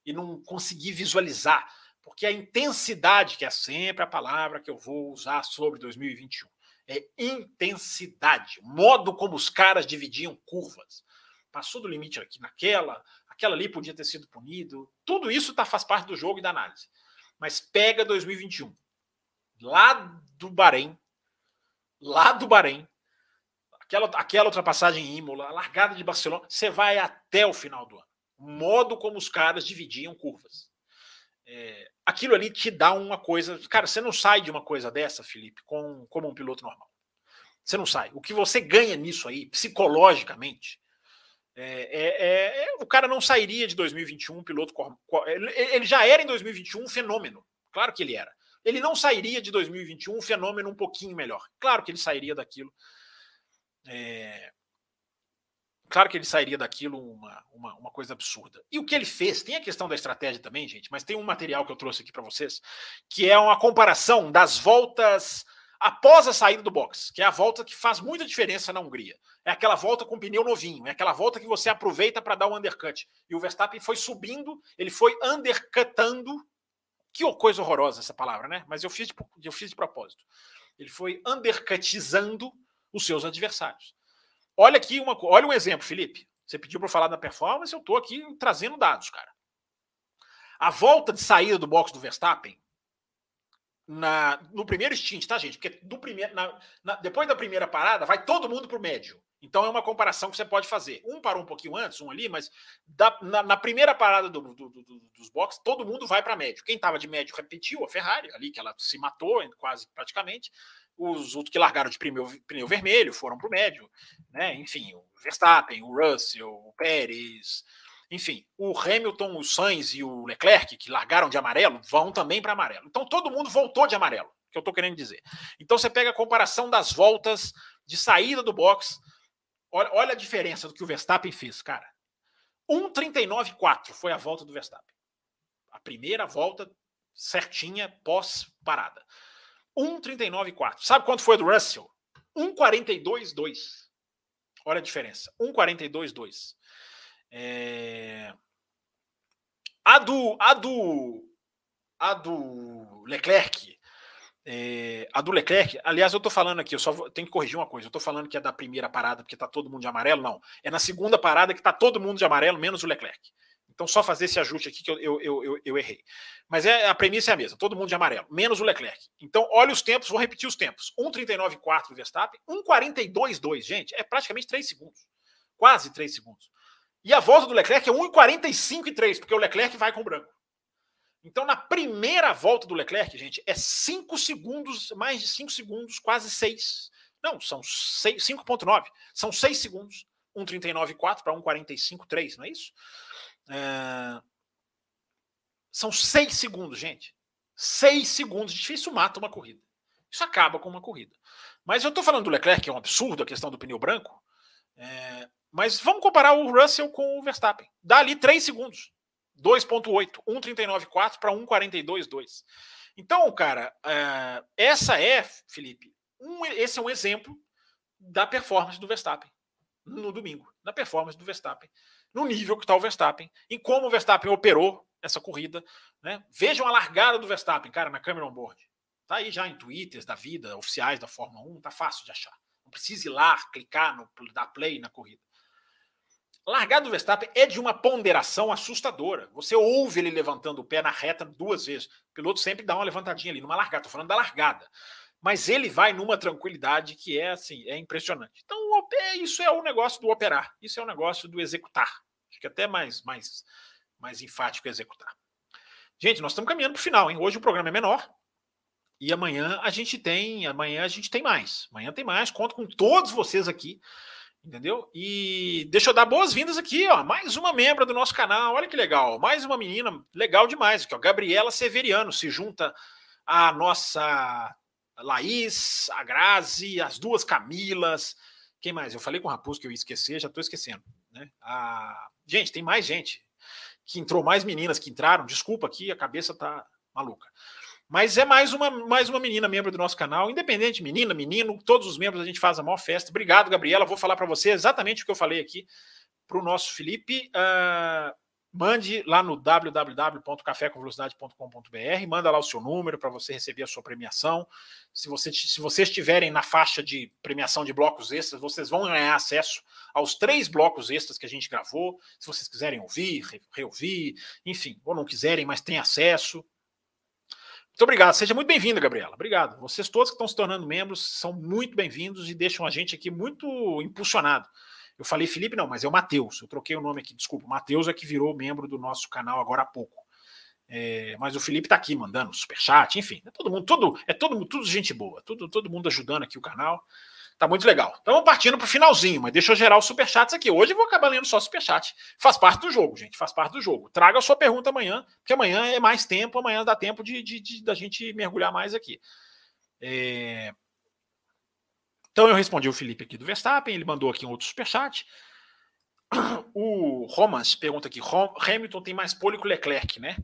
E não conseguir visualizar. Porque a intensidade, que é sempre a palavra que eu vou usar sobre 2021, é intensidade. Modo como os caras dividiam curvas. Passou do limite aqui naquela, aquela ali podia ter sido punido. Tudo isso tá, faz parte do jogo e da análise. Mas pega 2021. Lá do Bahrein, lá do Bahrein, aquela, aquela ultrapassagem em Imola, a largada de Barcelona, você vai até o final do ano. Modo como os caras dividiam curvas. É, aquilo ali te dá uma coisa. Cara, você não sai de uma coisa dessa, Felipe, com, como um piloto normal. Você não sai. O que você ganha nisso aí, psicologicamente, é, é, é, é o cara não sairia de 2021 um piloto. Ele já era em 2021 um fenômeno. Claro que ele era. Ele não sairia de 2021 um fenômeno um pouquinho melhor. Claro que ele sairia daquilo é... Claro que ele sairia daquilo uma, uma, uma, coisa absurda. E o que ele fez, tem a questão da estratégia também, gente, mas tem um material que eu trouxe aqui para vocês, que é uma comparação das voltas após a saída do box, que é a volta que faz muita diferença na Hungria. É aquela volta com pneu novinho, é aquela volta que você aproveita para dar um undercut. E o Verstappen foi subindo, ele foi undercutando. Que coisa horrorosa essa palavra, né? Mas eu fiz de, eu fiz de propósito. Ele foi undercutizando os seus adversários. Olha aqui uma, olha um exemplo, Felipe. Você pediu para falar da performance, eu estou aqui trazendo dados, cara. A volta de saída do box do Verstappen na, no primeiro stint, tá, gente? Porque do primeiro, na, na, depois da primeira parada, vai todo mundo para o médio. Então é uma comparação que você pode fazer. Um parou um pouquinho antes, um ali, mas da, na, na, primeira parada do, do, do, dos boxes, todo mundo vai para médio. Quem estava de médio repetiu, a Ferrari, ali, que ela se matou quase praticamente. Os outros que largaram de pneu, pneu vermelho foram para o médio. Né? Enfim, o Verstappen, o Russell, o Pérez, enfim, o Hamilton, o Sainz e o Leclerc, que largaram de amarelo, vão também para amarelo. Então todo mundo voltou de amarelo, que eu estou querendo dizer. Então você pega a comparação das voltas de saída do box. Olha, olha a diferença do que o Verstappen fez, cara. 1,39,4 foi a volta do Verstappen. A primeira volta certinha pós-parada. 1,39,4. Sabe quanto foi do Russell? 1,42,2. Olha a diferença. 1,42,2. É... A do, a do, a do Leclerc, é, a do Leclerc, aliás, eu tô falando aqui, eu só vou, tenho que corrigir uma coisa. Eu tô falando que é da primeira parada porque tá todo mundo de amarelo, não. É na segunda parada que tá todo mundo de amarelo, menos o Leclerc. Então, só fazer esse ajuste aqui que eu, eu, eu, eu, errei. Mas é, a premissa é a mesma, todo mundo de amarelo, menos o Leclerc. Então, olha os tempos, vou repetir os tempos: 1,39,4 do Verstappen, 1,42,2, gente, é praticamente 3 segundos. Quase 3 segundos. E a volta do Leclerc é 1,45 e 3, porque o Leclerc vai com branco. Então, na primeira volta do Leclerc, gente, é 5 segundos, mais de 5 segundos, quase 6. Não, são 5,9. São 6 segundos. 1,39,4 para 1,45,3, não é isso? É... São 6 segundos, gente. 6 segundos. Difícil mata uma corrida. Isso acaba com uma corrida. Mas eu estou falando do Leclerc, que é um absurdo a questão do pneu branco. É... Mas vamos comparar o Russell com o Verstappen. Dá ali 3 segundos. 2.8, 1,39,4 para 1,42,2. Então, cara, uh, essa é, Felipe, um, esse é um exemplo da performance do Verstappen no domingo, da performance do Verstappen, no nível que está o Verstappen, em como o Verstappen operou essa corrida. Né? Vejam a largada do Verstappen, cara, na câmera on-board. Tá aí já em twitters da vida, oficiais da Fórmula 1, tá fácil de achar. Não precisa ir lá, clicar, no, dar play na corrida. Largada do Verstappen é de uma ponderação assustadora. Você ouve ele levantando o pé na reta duas vezes. O piloto sempre dá uma levantadinha ali, numa largada. Estou falando da largada. Mas ele vai numa tranquilidade que é assim, é impressionante. Então, isso é o negócio do operar. Isso é o negócio do executar. Acho que até mais, mais, mais enfático executar. Gente, nós estamos caminhando para o final, hein? Hoje o programa é menor. E amanhã a gente tem, amanhã a gente tem mais. Amanhã tem mais. Conto com todos vocês aqui Entendeu? E deixa eu dar boas-vindas aqui, ó. Mais uma membro do nosso canal. Olha que legal. Mais uma menina legal demais aqui, ó. Gabriela Severiano se junta à nossa Laís, a Grazi, as duas Camilas. Quem mais? Eu falei com o Raposo que eu ia esquecer, já estou esquecendo. Né? A... Gente, tem mais gente que entrou, mais meninas que entraram. Desculpa aqui, a cabeça tá maluca. Mas é mais uma, mais uma menina membro do nosso canal, independente, menina, menino, todos os membros a gente faz a maior festa. Obrigado, Gabriela. Vou falar para você exatamente o que eu falei aqui para o nosso Felipe. Uh, mande lá no www.cafécomvelocidade.com.br, manda lá o seu número para você receber a sua premiação. Se, você, se vocês estiverem na faixa de premiação de blocos extras, vocês vão ganhar acesso aos três blocos extras que a gente gravou. Se vocês quiserem ouvir, reouvir, enfim, ou não quiserem, mas tem acesso. Muito obrigado. Seja muito bem-vinda, Gabriela. Obrigado. Vocês todos que estão se tornando membros são muito bem-vindos e deixam a gente aqui muito impulsionado. Eu falei Felipe, não, mas é o Matheus. Eu troquei o nome aqui, desculpa. Matheus é que virou membro do nosso canal agora há pouco. É, mas o Felipe está aqui mandando superchat, enfim. É todo mundo, todo, é todo mundo, tudo gente boa, tudo, todo mundo ajudando aqui o canal. Tá muito legal. Então, partindo para o finalzinho, mas deixa eu gerar os superchats aqui. Hoje eu vou acabar lendo só superchat. Faz parte do jogo, gente. Faz parte do jogo. Traga a sua pergunta amanhã, porque amanhã é mais tempo, amanhã dá tempo de, de, de da gente mergulhar mais aqui. É... Então eu respondi o Felipe aqui do Verstappen, ele mandou aqui um outro superchat. [coughs] O Romans pergunta aqui: Hamilton tem mais pole que o Leclerc, né?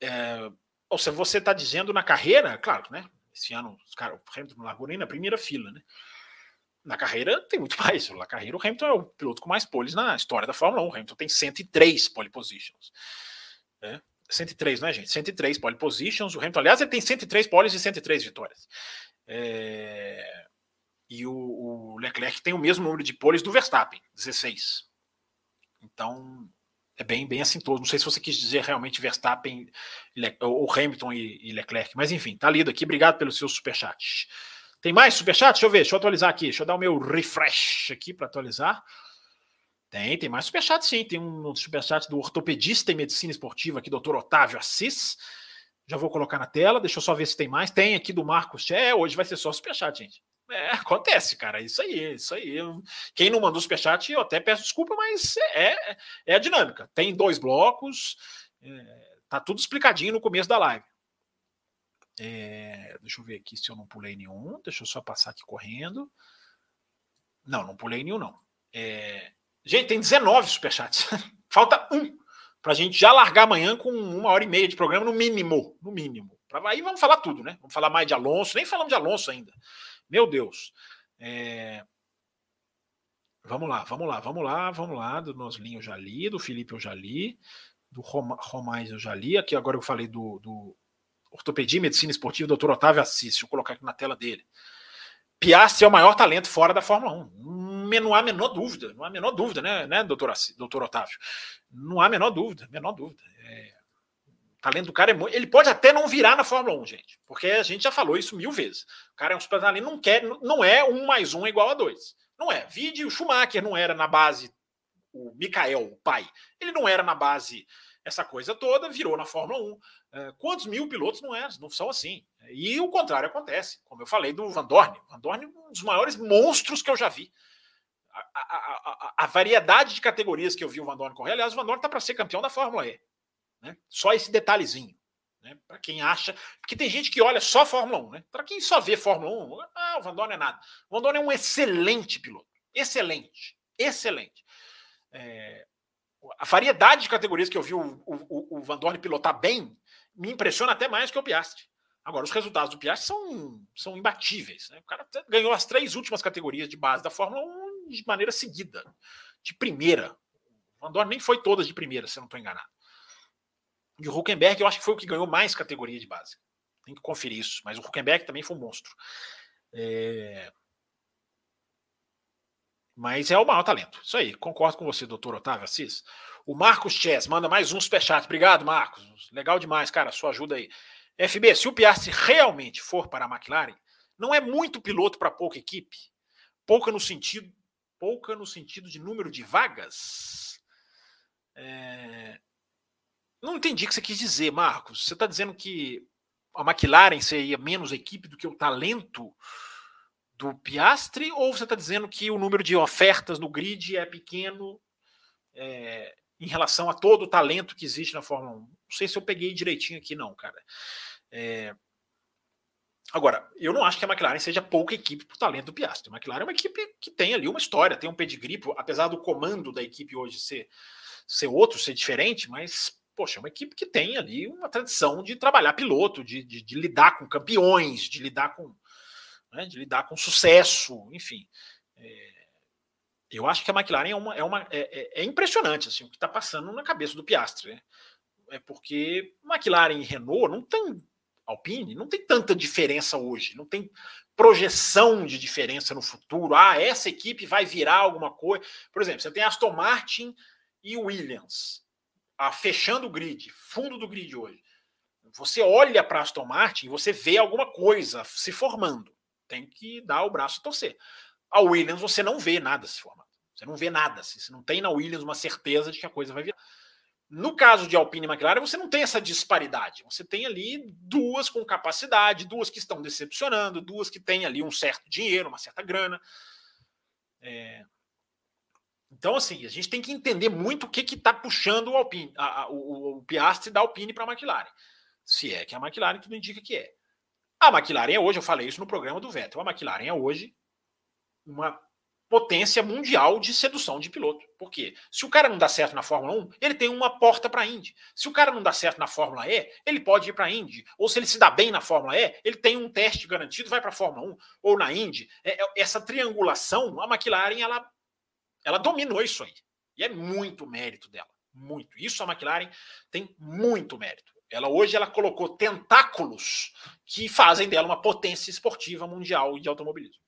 É... Ou seja, você está dizendo na carreira, claro, né? Esse ano, cara, o Hamilton largou nem na primeira fila, né? Na carreira tem muito [laughs] mais. Na carreira, o Hamilton é o piloto com mais poles na história da Fórmula 1. O Hamilton tem 103 pole positions. Né? 103, né, gente? 103 pole positions. O Hamilton, aliás, ele tem 103 poles e 103 vitórias. É... E o, o, Leclerc tem o mesmo número de poles do Verstappen, 16. Então, é bem, bem assintoso. Não sei se você quis dizer realmente Verstappen, ou Hamilton e, Leclerc, mas enfim, tá lido aqui. Obrigado pelo seu superchat. Tem mais superchat? Deixa eu ver, deixa eu atualizar aqui. Deixa eu dar o meu refresh aqui para atualizar. Tem, tem mais superchat sim. Tem um superchat do ortopedista em medicina esportiva aqui, doutor Otávio Assis. Já vou colocar na tela, deixa eu só ver se tem mais. Tem aqui do Marcos. É, hoje vai ser só superchat, gente. É, acontece, cara. Isso aí, isso aí. Quem não mandou superchat, eu até peço desculpa, mas é, é a dinâmica. Tem dois blocos, é, tá tudo explicadinho no começo da live. É, deixa eu ver aqui se eu não pulei nenhum. Deixa eu só passar aqui correndo. Não, não pulei nenhum, não. É, gente, tem 19 superchats. [laughs] Falta um para a gente já largar amanhã com uma hora e meia de programa, no mínimo. No mínimo. Aí vamos falar tudo, né? Vamos falar mais de Alonso. Nem falamos de Alonso ainda. Meu Deus. É... Vamos lá, vamos lá, vamos lá, vamos lá. Do Noslinho eu já li, do Felipe eu já li, do Romais eu já li. Aqui agora eu falei do, do Ortopedia e Medicina Esportiva, doutor Otávio Assis. Deixa eu colocar aqui na tela dele. Piastri é o maior talento fora da Fórmula 1. Não há menor dúvida, não há menor dúvida, né, né doutor, doutor Otávio? Não há menor dúvida, menor dúvida. É, talento do cara é muito. Ele pode até não virar na Fórmula 1, gente, porque a gente já falou isso mil vezes. O cara é um super talento, não quer, não é um mais um igual a dois. Não é. Vide o Schumacher não era na base, o Mikael, o pai, ele não era na base essa coisa toda, virou na Fórmula 1. É, quantos mil pilotos não, é, não são assim? E o contrário acontece, como eu falei do Van Dorn. Van Dorn é um dos maiores monstros que eu já vi. A, a, a, a variedade de categorias que eu vi o Van Dorn correr, aliás, o Van Dorn está para ser campeão da Fórmula E. Né? Só esse detalhezinho. Né? Para quem acha. Porque tem gente que olha só Fórmula 1. Né? Para quem só vê Fórmula 1, ah, o Van Dorn é nada. O Van Dorn é um excelente piloto. Excelente. Excelente. É, a variedade de categorias que eu vi o, o, o Van Dorn pilotar bem me impressiona até mais que o Piastri. Agora, os resultados do Piastri são, são imbatíveis. Né? O cara ganhou as três últimas categorias de base da Fórmula 1 de maneira seguida, de primeira. O Van Dorn nem foi todas de primeira, se eu não estou enganado. E o Huckenberg, eu acho que foi o que ganhou mais categoria de base. Tem que conferir isso. Mas o Huckenberg também foi um monstro. É... Mas é o maior talento. Isso aí, concordo com você, doutor Otávio Assis. O Marcos Chess manda mais um superchat. Obrigado, Marcos. Legal demais, cara, sua ajuda aí. FB, se o Piastri realmente for para a McLaren, não é muito piloto para pouca equipe? Pouca no sentido, pouca no sentido de número de vagas? É... Não entendi o que você quis dizer, Marcos. Você está dizendo que a McLaren seria menos equipe do que o talento do Piastre, ou você está dizendo que o número de ofertas no grid é pequeno é, em relação a todo o talento que existe na Fórmula 1? Não sei se eu peguei direitinho aqui, não, cara. É... Agora, eu não acho que a McLaren seja pouca equipe para o talento do Piastri. A McLaren é uma equipe que tem ali uma história, tem um pedigree, apesar do comando da equipe hoje ser, ser outro, ser diferente, mas, poxa, é uma equipe que tem ali uma tradição de trabalhar piloto, de, de, de lidar com campeões, de lidar com né, de lidar com sucesso, enfim. É, eu acho que a McLaren é, uma, é, uma, é, é, é impressionante assim, o que está passando na cabeça do Piastri. Né? É porque McLaren e Renault não tem Alpine, não tem tanta diferença hoje, não tem projeção de diferença no futuro. Ah, essa equipe vai virar alguma coisa. Por exemplo, você tem Aston Martin e Williams ah, fechando o grid, fundo do grid hoje. Você olha para Aston Martin e você vê alguma coisa se formando tem que dar o braço e torcer. A Williams você não vê nada se formando. Você não vê nada. Você não tem na Williams uma certeza de que a coisa vai virar. No caso de Alpine e McLaren, você não tem essa disparidade. Você tem ali duas com capacidade, duas que estão decepcionando, duas que têm ali um certo dinheiro, uma certa grana. É... Então, assim, a gente tem que entender muito o que está puxando o, Alpine, a, a, o, o Piastri da Alpine para a McLaren. Se é que a McLaren tudo indica que é. A McLaren é hoje, eu falei isso no programa do Vettel, a McLaren é hoje uma potência mundial de sedução de piloto. Por quê? Se o cara não dá certo na Fórmula 1, ele tem uma porta para a Indy. Se o cara não dá certo na Fórmula E, ele pode ir para a Indy. Ou se ele se dá bem na Fórmula E, ele tem um teste garantido, vai para a Fórmula 1 ou na Indy. É, é, essa triangulação, a McLaren, ela, ela dominou isso aí. E é muito mérito dela. Muito. Isso a McLaren tem muito mérito. Ela hoje ela colocou tentáculos que fazem dela uma potência esportiva mundial de automobilismo.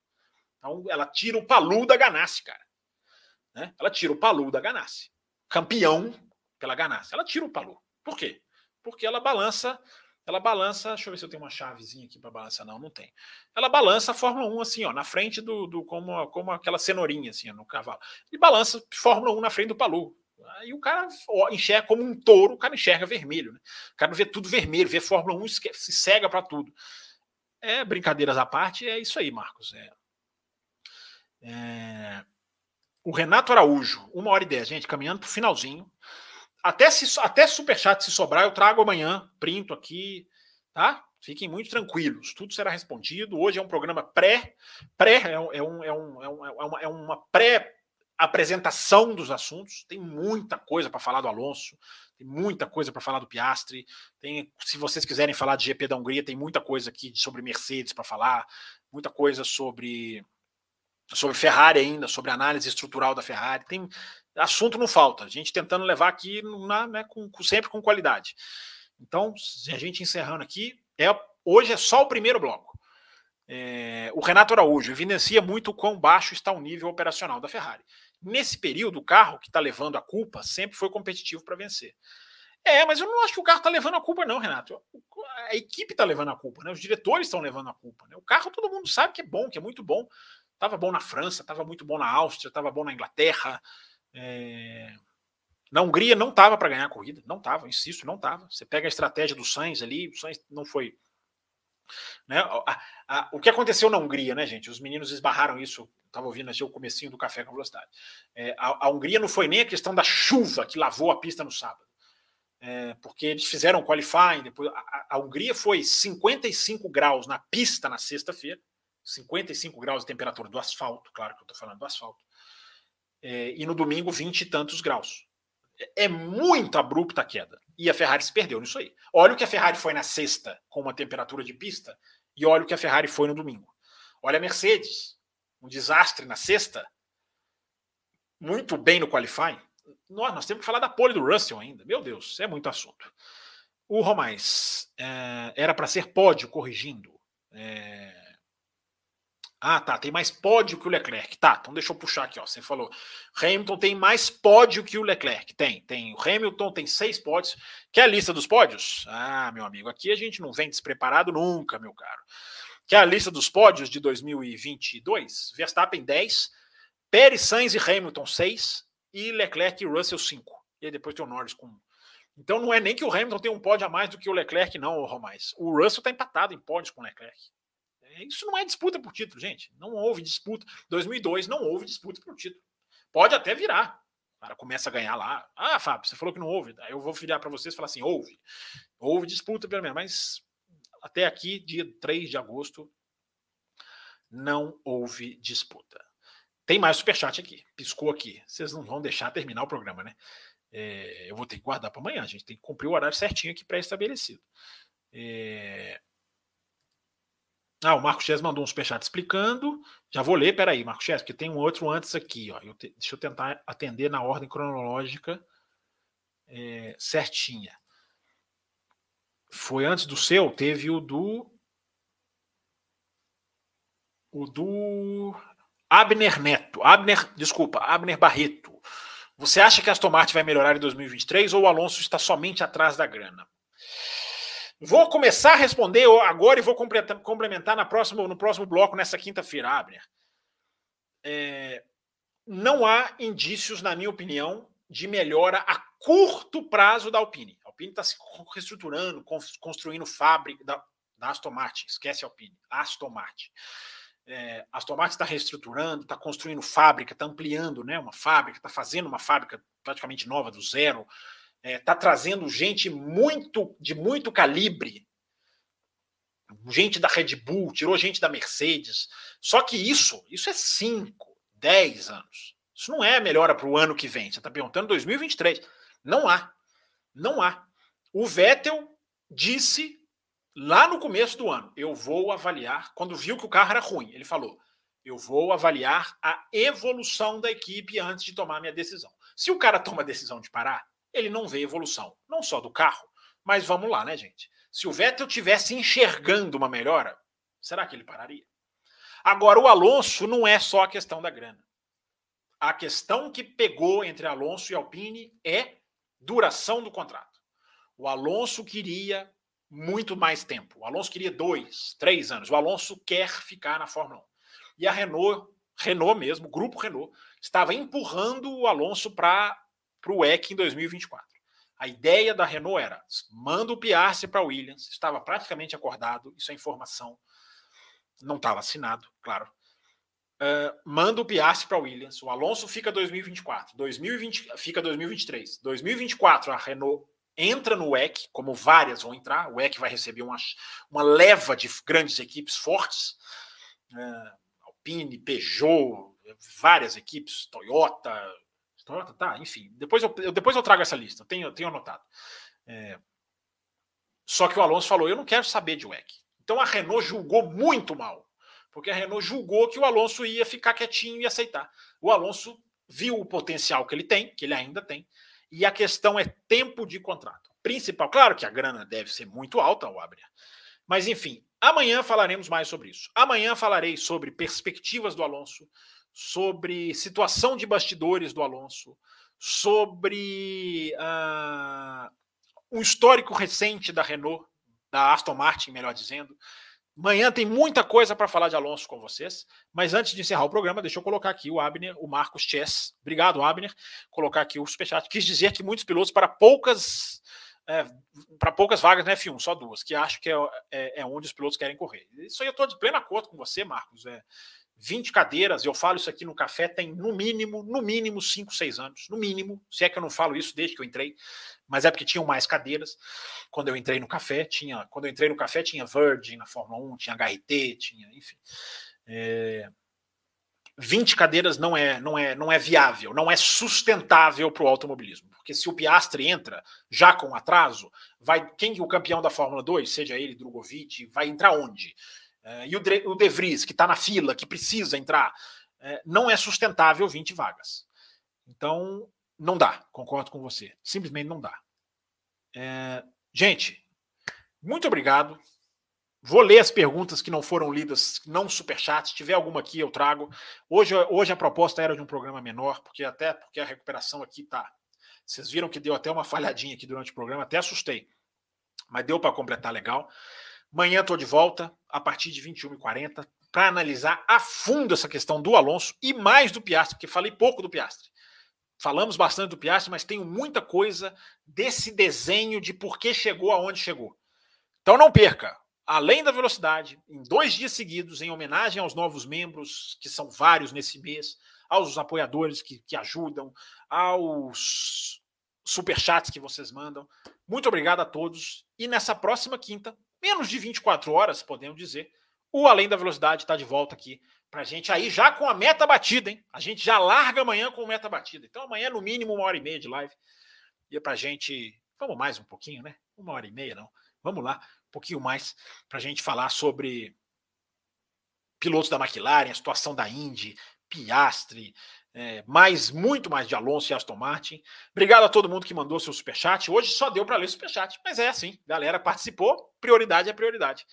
Então, ela tira o Palu da Ganassi, cara. Né? Ela tira o Palu da Ganassi. Campeão pela Ganassi. Ela tira o Palu. Por quê? Porque ela balança, ela balança, deixa eu ver se eu tenho uma chavezinha aqui para balançar, não, não tem. Ela balança a Fórmula 1 assim, ó, na frente do, do como, como aquela cenourinha assim, ó, no cavalo. E balança Fórmula 1 na frente do Palu. Aí o cara enxerga como um touro, o cara enxerga vermelho, né? O cara vê tudo vermelho, vê Fórmula 1 se cega para tudo. É brincadeiras à parte, é isso aí, Marcos. É, é... O Renato Araújo, uma hora e dez, gente, caminhando para o finalzinho. Até, se, até superchat se sobrar, eu trago amanhã, printo aqui, tá? Fiquem muito tranquilos, tudo será respondido. Hoje é um programa pré, pré é, um, é, um, é, um, é, uma, é uma pré apresentação dos assuntos. Tem muita coisa para falar do Alonso, tem muita coisa para falar do Piastri. Tem, se vocês quiserem falar de GP da Hungria, tem muita coisa aqui sobre Mercedes para falar, muita coisa sobre sobre Ferrari ainda, sobre análise estrutural da Ferrari. Tem assunto não falta. A gente tentando levar aqui na, né, com, sempre com qualidade. Então, a gente encerrando aqui, é, hoje é só o primeiro bloco. É, o Renato Araújo evidencia muito o quão baixo está o nível operacional da Ferrari. Nesse período, o carro que está levando a culpa sempre foi competitivo para vencer. É, mas eu não acho que o carro está levando a culpa, não, Renato. A equipe está levando a culpa, né? Os diretores estão levando a culpa. Né? O carro todo mundo sabe que é bom, que é muito bom. Estava bom na França, estava muito bom na Áustria, estava bom na Inglaterra. É... Na Hungria não estava para ganhar a corrida, não estava, insisto, não estava. Você pega a estratégia do Sainz ali, o Sainz não foi. Né? A, a, o que aconteceu na Hungria, né, gente? Os meninos esbarraram isso. Estava ouvindo assim, o comecinho do café com velocidade. É, a, a, Hungria não foi nem a questão da chuva que lavou a pista no sábado. É, porque eles fizeram qualifying, depois a, a Hungria foi 55 graus na pista na sexta-feira, 55 graus de temperatura do asfalto, claro que eu estou falando do asfalto, é, e no domingo 20 e tantos graus. É, é muito abrupta a queda. E a Ferrari se perdeu nisso aí. Olha o que a Ferrari foi na sexta com uma temperatura de pista e olha o que a Ferrari foi no domingo. Olha a Mercedes, um desastre na sexta, muito bem no qualifying. Nós, nós temos que falar da pole do Russell ainda. Meu Deus, é muito assunto. O Romais é, era para ser pódio corrigindo. É, ah, tá. Tem mais pódio que o Leclerc. Tá, então deixa eu puxar aqui, ó. Você falou. Hamilton tem mais pódio que o Leclerc. Tem, tem. O Hamilton tem seis pódios. Quer a lista dos pódios? Ah, meu amigo, aqui a gente não vem despreparado nunca, meu caro. Quer a lista dos pódios de 2022? Verstappen 10, Pérez, Sainz e Hamilton 6 e Leclerc e Russell 5. E aí depois tem o Norris com então não é nem que o Hamilton tem um pódio a mais do que o Leclerc, não, Romais. O Russell está empatado em pódios com o Leclerc. Isso não é disputa por título, gente. Não houve disputa. 2002 não houve disputa por título. Pode até virar. O cara começa a ganhar lá. Ah, Fábio, você falou que não houve. Aí eu vou virar para vocês e falar assim: houve. Houve disputa pelo menos, mas até aqui, dia 3 de agosto, não houve disputa. Tem mais superchat aqui. Piscou aqui. Vocês não vão deixar terminar o programa, né? É, eu vou ter que guardar para amanhã. A gente tem que cumprir o horário certinho aqui pré-estabelecido. É, ah, o Marco Chess mandou um superchat explicando. Já vou ler, peraí, Marco Chess, porque tem um outro antes aqui. Ó. Eu te, deixa eu tentar atender na ordem cronológica é, certinha. Foi antes do seu, teve o do. O do. Abner Neto. Abner, desculpa, Abner Barreto. Você acha que a Aston Martin vai melhorar em 2023 ou o Alonso está somente atrás da grana? Vou começar a responder agora e vou complementar na próxima, no próximo bloco, nessa quinta-feira, Abner. É, não há indícios, na minha opinião, de melhora a curto prazo da Alpine. A Alpine está se reestruturando, construindo fábrica da, da, Aston Martin. Esquece a Alpine, Aston Martin. É, Aston Martin está reestruturando, está construindo fábrica, está ampliando né, uma fábrica, está fazendo uma fábrica praticamente nova do zero está é, tá trazendo gente muito de muito calibre, gente da Red Bull, tirou gente da Mercedes. Só que isso, isso é 5, 10 anos. Isso não é melhora para o ano que vem. Você está perguntando 2023. Não há. Não há. O Vettel disse lá no começo do ano: eu vou avaliar, quando viu que o carro era ruim, ele falou: eu vou avaliar a evolução da equipe antes de tomar minha decisão. Se o cara toma a decisão de parar, ele não vê evolução, não só do carro, mas vamos lá, né, gente? Se o Vettel tivesse enxergando uma melhora, será que ele pararia? Agora, o Alonso não é só a questão da grana. A questão que pegou entre Alonso e Alpine é duração do contrato. O Alonso queria muito mais tempo. O Alonso queria dois, três anos. O Alonso quer ficar na Fórmula 1. E a Renault, Renault mesmo, o grupo Renault, estava empurrando o Alonso para o WEC em 2024. A ideia da Renault era: manda o Piastri para Williams, estava praticamente acordado, isso é informação, não estava assinado, claro. Uh, manda o Piastri para Williams, o Alonso fica 2024, 2020 fica 2023, 2024 a Renault entra no WEC, como várias vão entrar, o WEC vai receber uma, uma leva de grandes equipes fortes, uh, Alpine, Peugeot, várias equipes, Toyota, Toyota, tá, enfim, depois eu, depois eu trago essa lista, eu tenho, tenho anotado. É, só que o Alonso falou, eu não quero saber de WEC. Então a Renault julgou muito mal, porque a Renault julgou que o Alonso ia ficar quietinho e aceitar. O Alonso viu o potencial que ele tem, que ele ainda tem, e a questão é tempo de contrato. Principal, claro que a grana deve ser muito alta, o Abner. Mas enfim, amanhã falaremos mais sobre isso. Amanhã falarei sobre perspectivas do Alonso, sobre situação de bastidores do Alonso, sobre uh, um histórico recente da Renault, da Aston Martin, melhor dizendo, Amanhã tem muita coisa para falar de Alonso com vocês, mas antes de encerrar o programa, deixa eu colocar aqui o Abner, o Marcos Chess. Obrigado, Abner. Colocar aqui o superchat. Quis dizer que muitos pilotos para poucas é, para poucas vagas na F1, só duas, que acho que é, é, é, onde os pilotos querem correr. Isso aí eu estou de pleno acordo com você, Marcos. É, 20 cadeiras, eu falo isso aqui no café, tem no mínimo, no mínimo 5, 6 anos, no mínimo, se é que eu não falo isso desde que eu entrei, mas é porque tinham mais cadeiras. Quando eu entrei no café, tinha, quando eu entrei no café tinha Virgin na Fórmula 1, tinha HRT, tinha, enfim. É, 20 cadeiras não é, não é, não é viável, não é sustentável para o automobilismo, porque se o Piastri entra já com atraso, vai quem o campeão da Fórmula 2, seja ele Drogovic, vai entrar onde? É, e o, o De Vries, que está na fila, que precisa entrar, é, não é sustentável 20 vagas. Então, não dá, concordo com você. Simplesmente não dá. É, gente, muito obrigado. Vou ler as perguntas que não foram lidas, não superchat. Se tiver alguma aqui, eu trago. Hoje, hoje a proposta era de um programa menor, porque até porque a recuperação aqui tá. Vocês viram que deu até uma falhadinha aqui durante o programa, até assustei. Mas deu para completar legal. Amanhã estou de volta, a partir de 21h40, para analisar a fundo essa questão do Alonso e mais do Piastri, porque falei pouco do Piastri. Falamos bastante do Piastri, mas tenho muita coisa desse desenho de por que chegou aonde chegou. Então não perca, além da velocidade, em dois dias seguidos, em homenagem aos novos membros, que são vários nesse mês, aos apoiadores que, que ajudam, aos superchats que vocês mandam. Muito obrigado a todos. E nessa próxima quinta, menos de 24 horas, podemos dizer, o Além da Velocidade está de volta aqui para a gente aí já com a meta batida, hein? A gente já larga amanhã com meta batida. Então amanhã no mínimo uma hora e meia de live. E é para a gente, vamos mais um pouquinho, né? Uma hora e meia não. Vamos lá, um pouquinho mais para a gente falar sobre pilotos da McLaren, a situação da Indy, Piastre, é, mais, muito mais de Alonso e Aston Martin. Obrigado a todo mundo que mandou seu superchat. Hoje só deu para ler superchat, mas é assim, galera participou, prioridade é prioridade.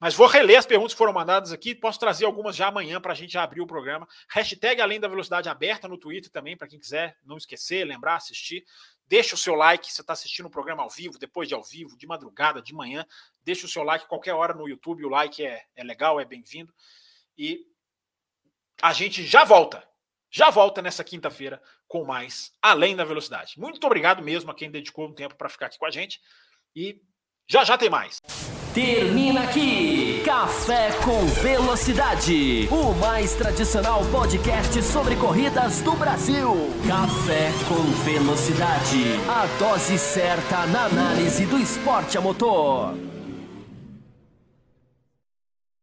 Mas vou reler as perguntas que foram mandadas aqui, posso trazer algumas já amanhã para a gente abrir o programa. Hashtag Além da Velocidade aberta no Twitter também, para quem quiser não esquecer, lembrar, assistir. Deixa o seu like, você está assistindo o programa ao vivo, depois de ao vivo, de madrugada, de manhã. Deixa o seu like qualquer hora no YouTube, o like é, é legal, é bem-vindo. E a gente já volta já volta nessa quinta-feira com mais Além da Velocidade. Muito obrigado mesmo a quem dedicou um tempo para ficar aqui com a gente e já já tem mais. Termina aqui Café com Velocidade, o mais tradicional podcast sobre corridas do Brasil. Café com Velocidade, a dose certa na análise do esporte a motor.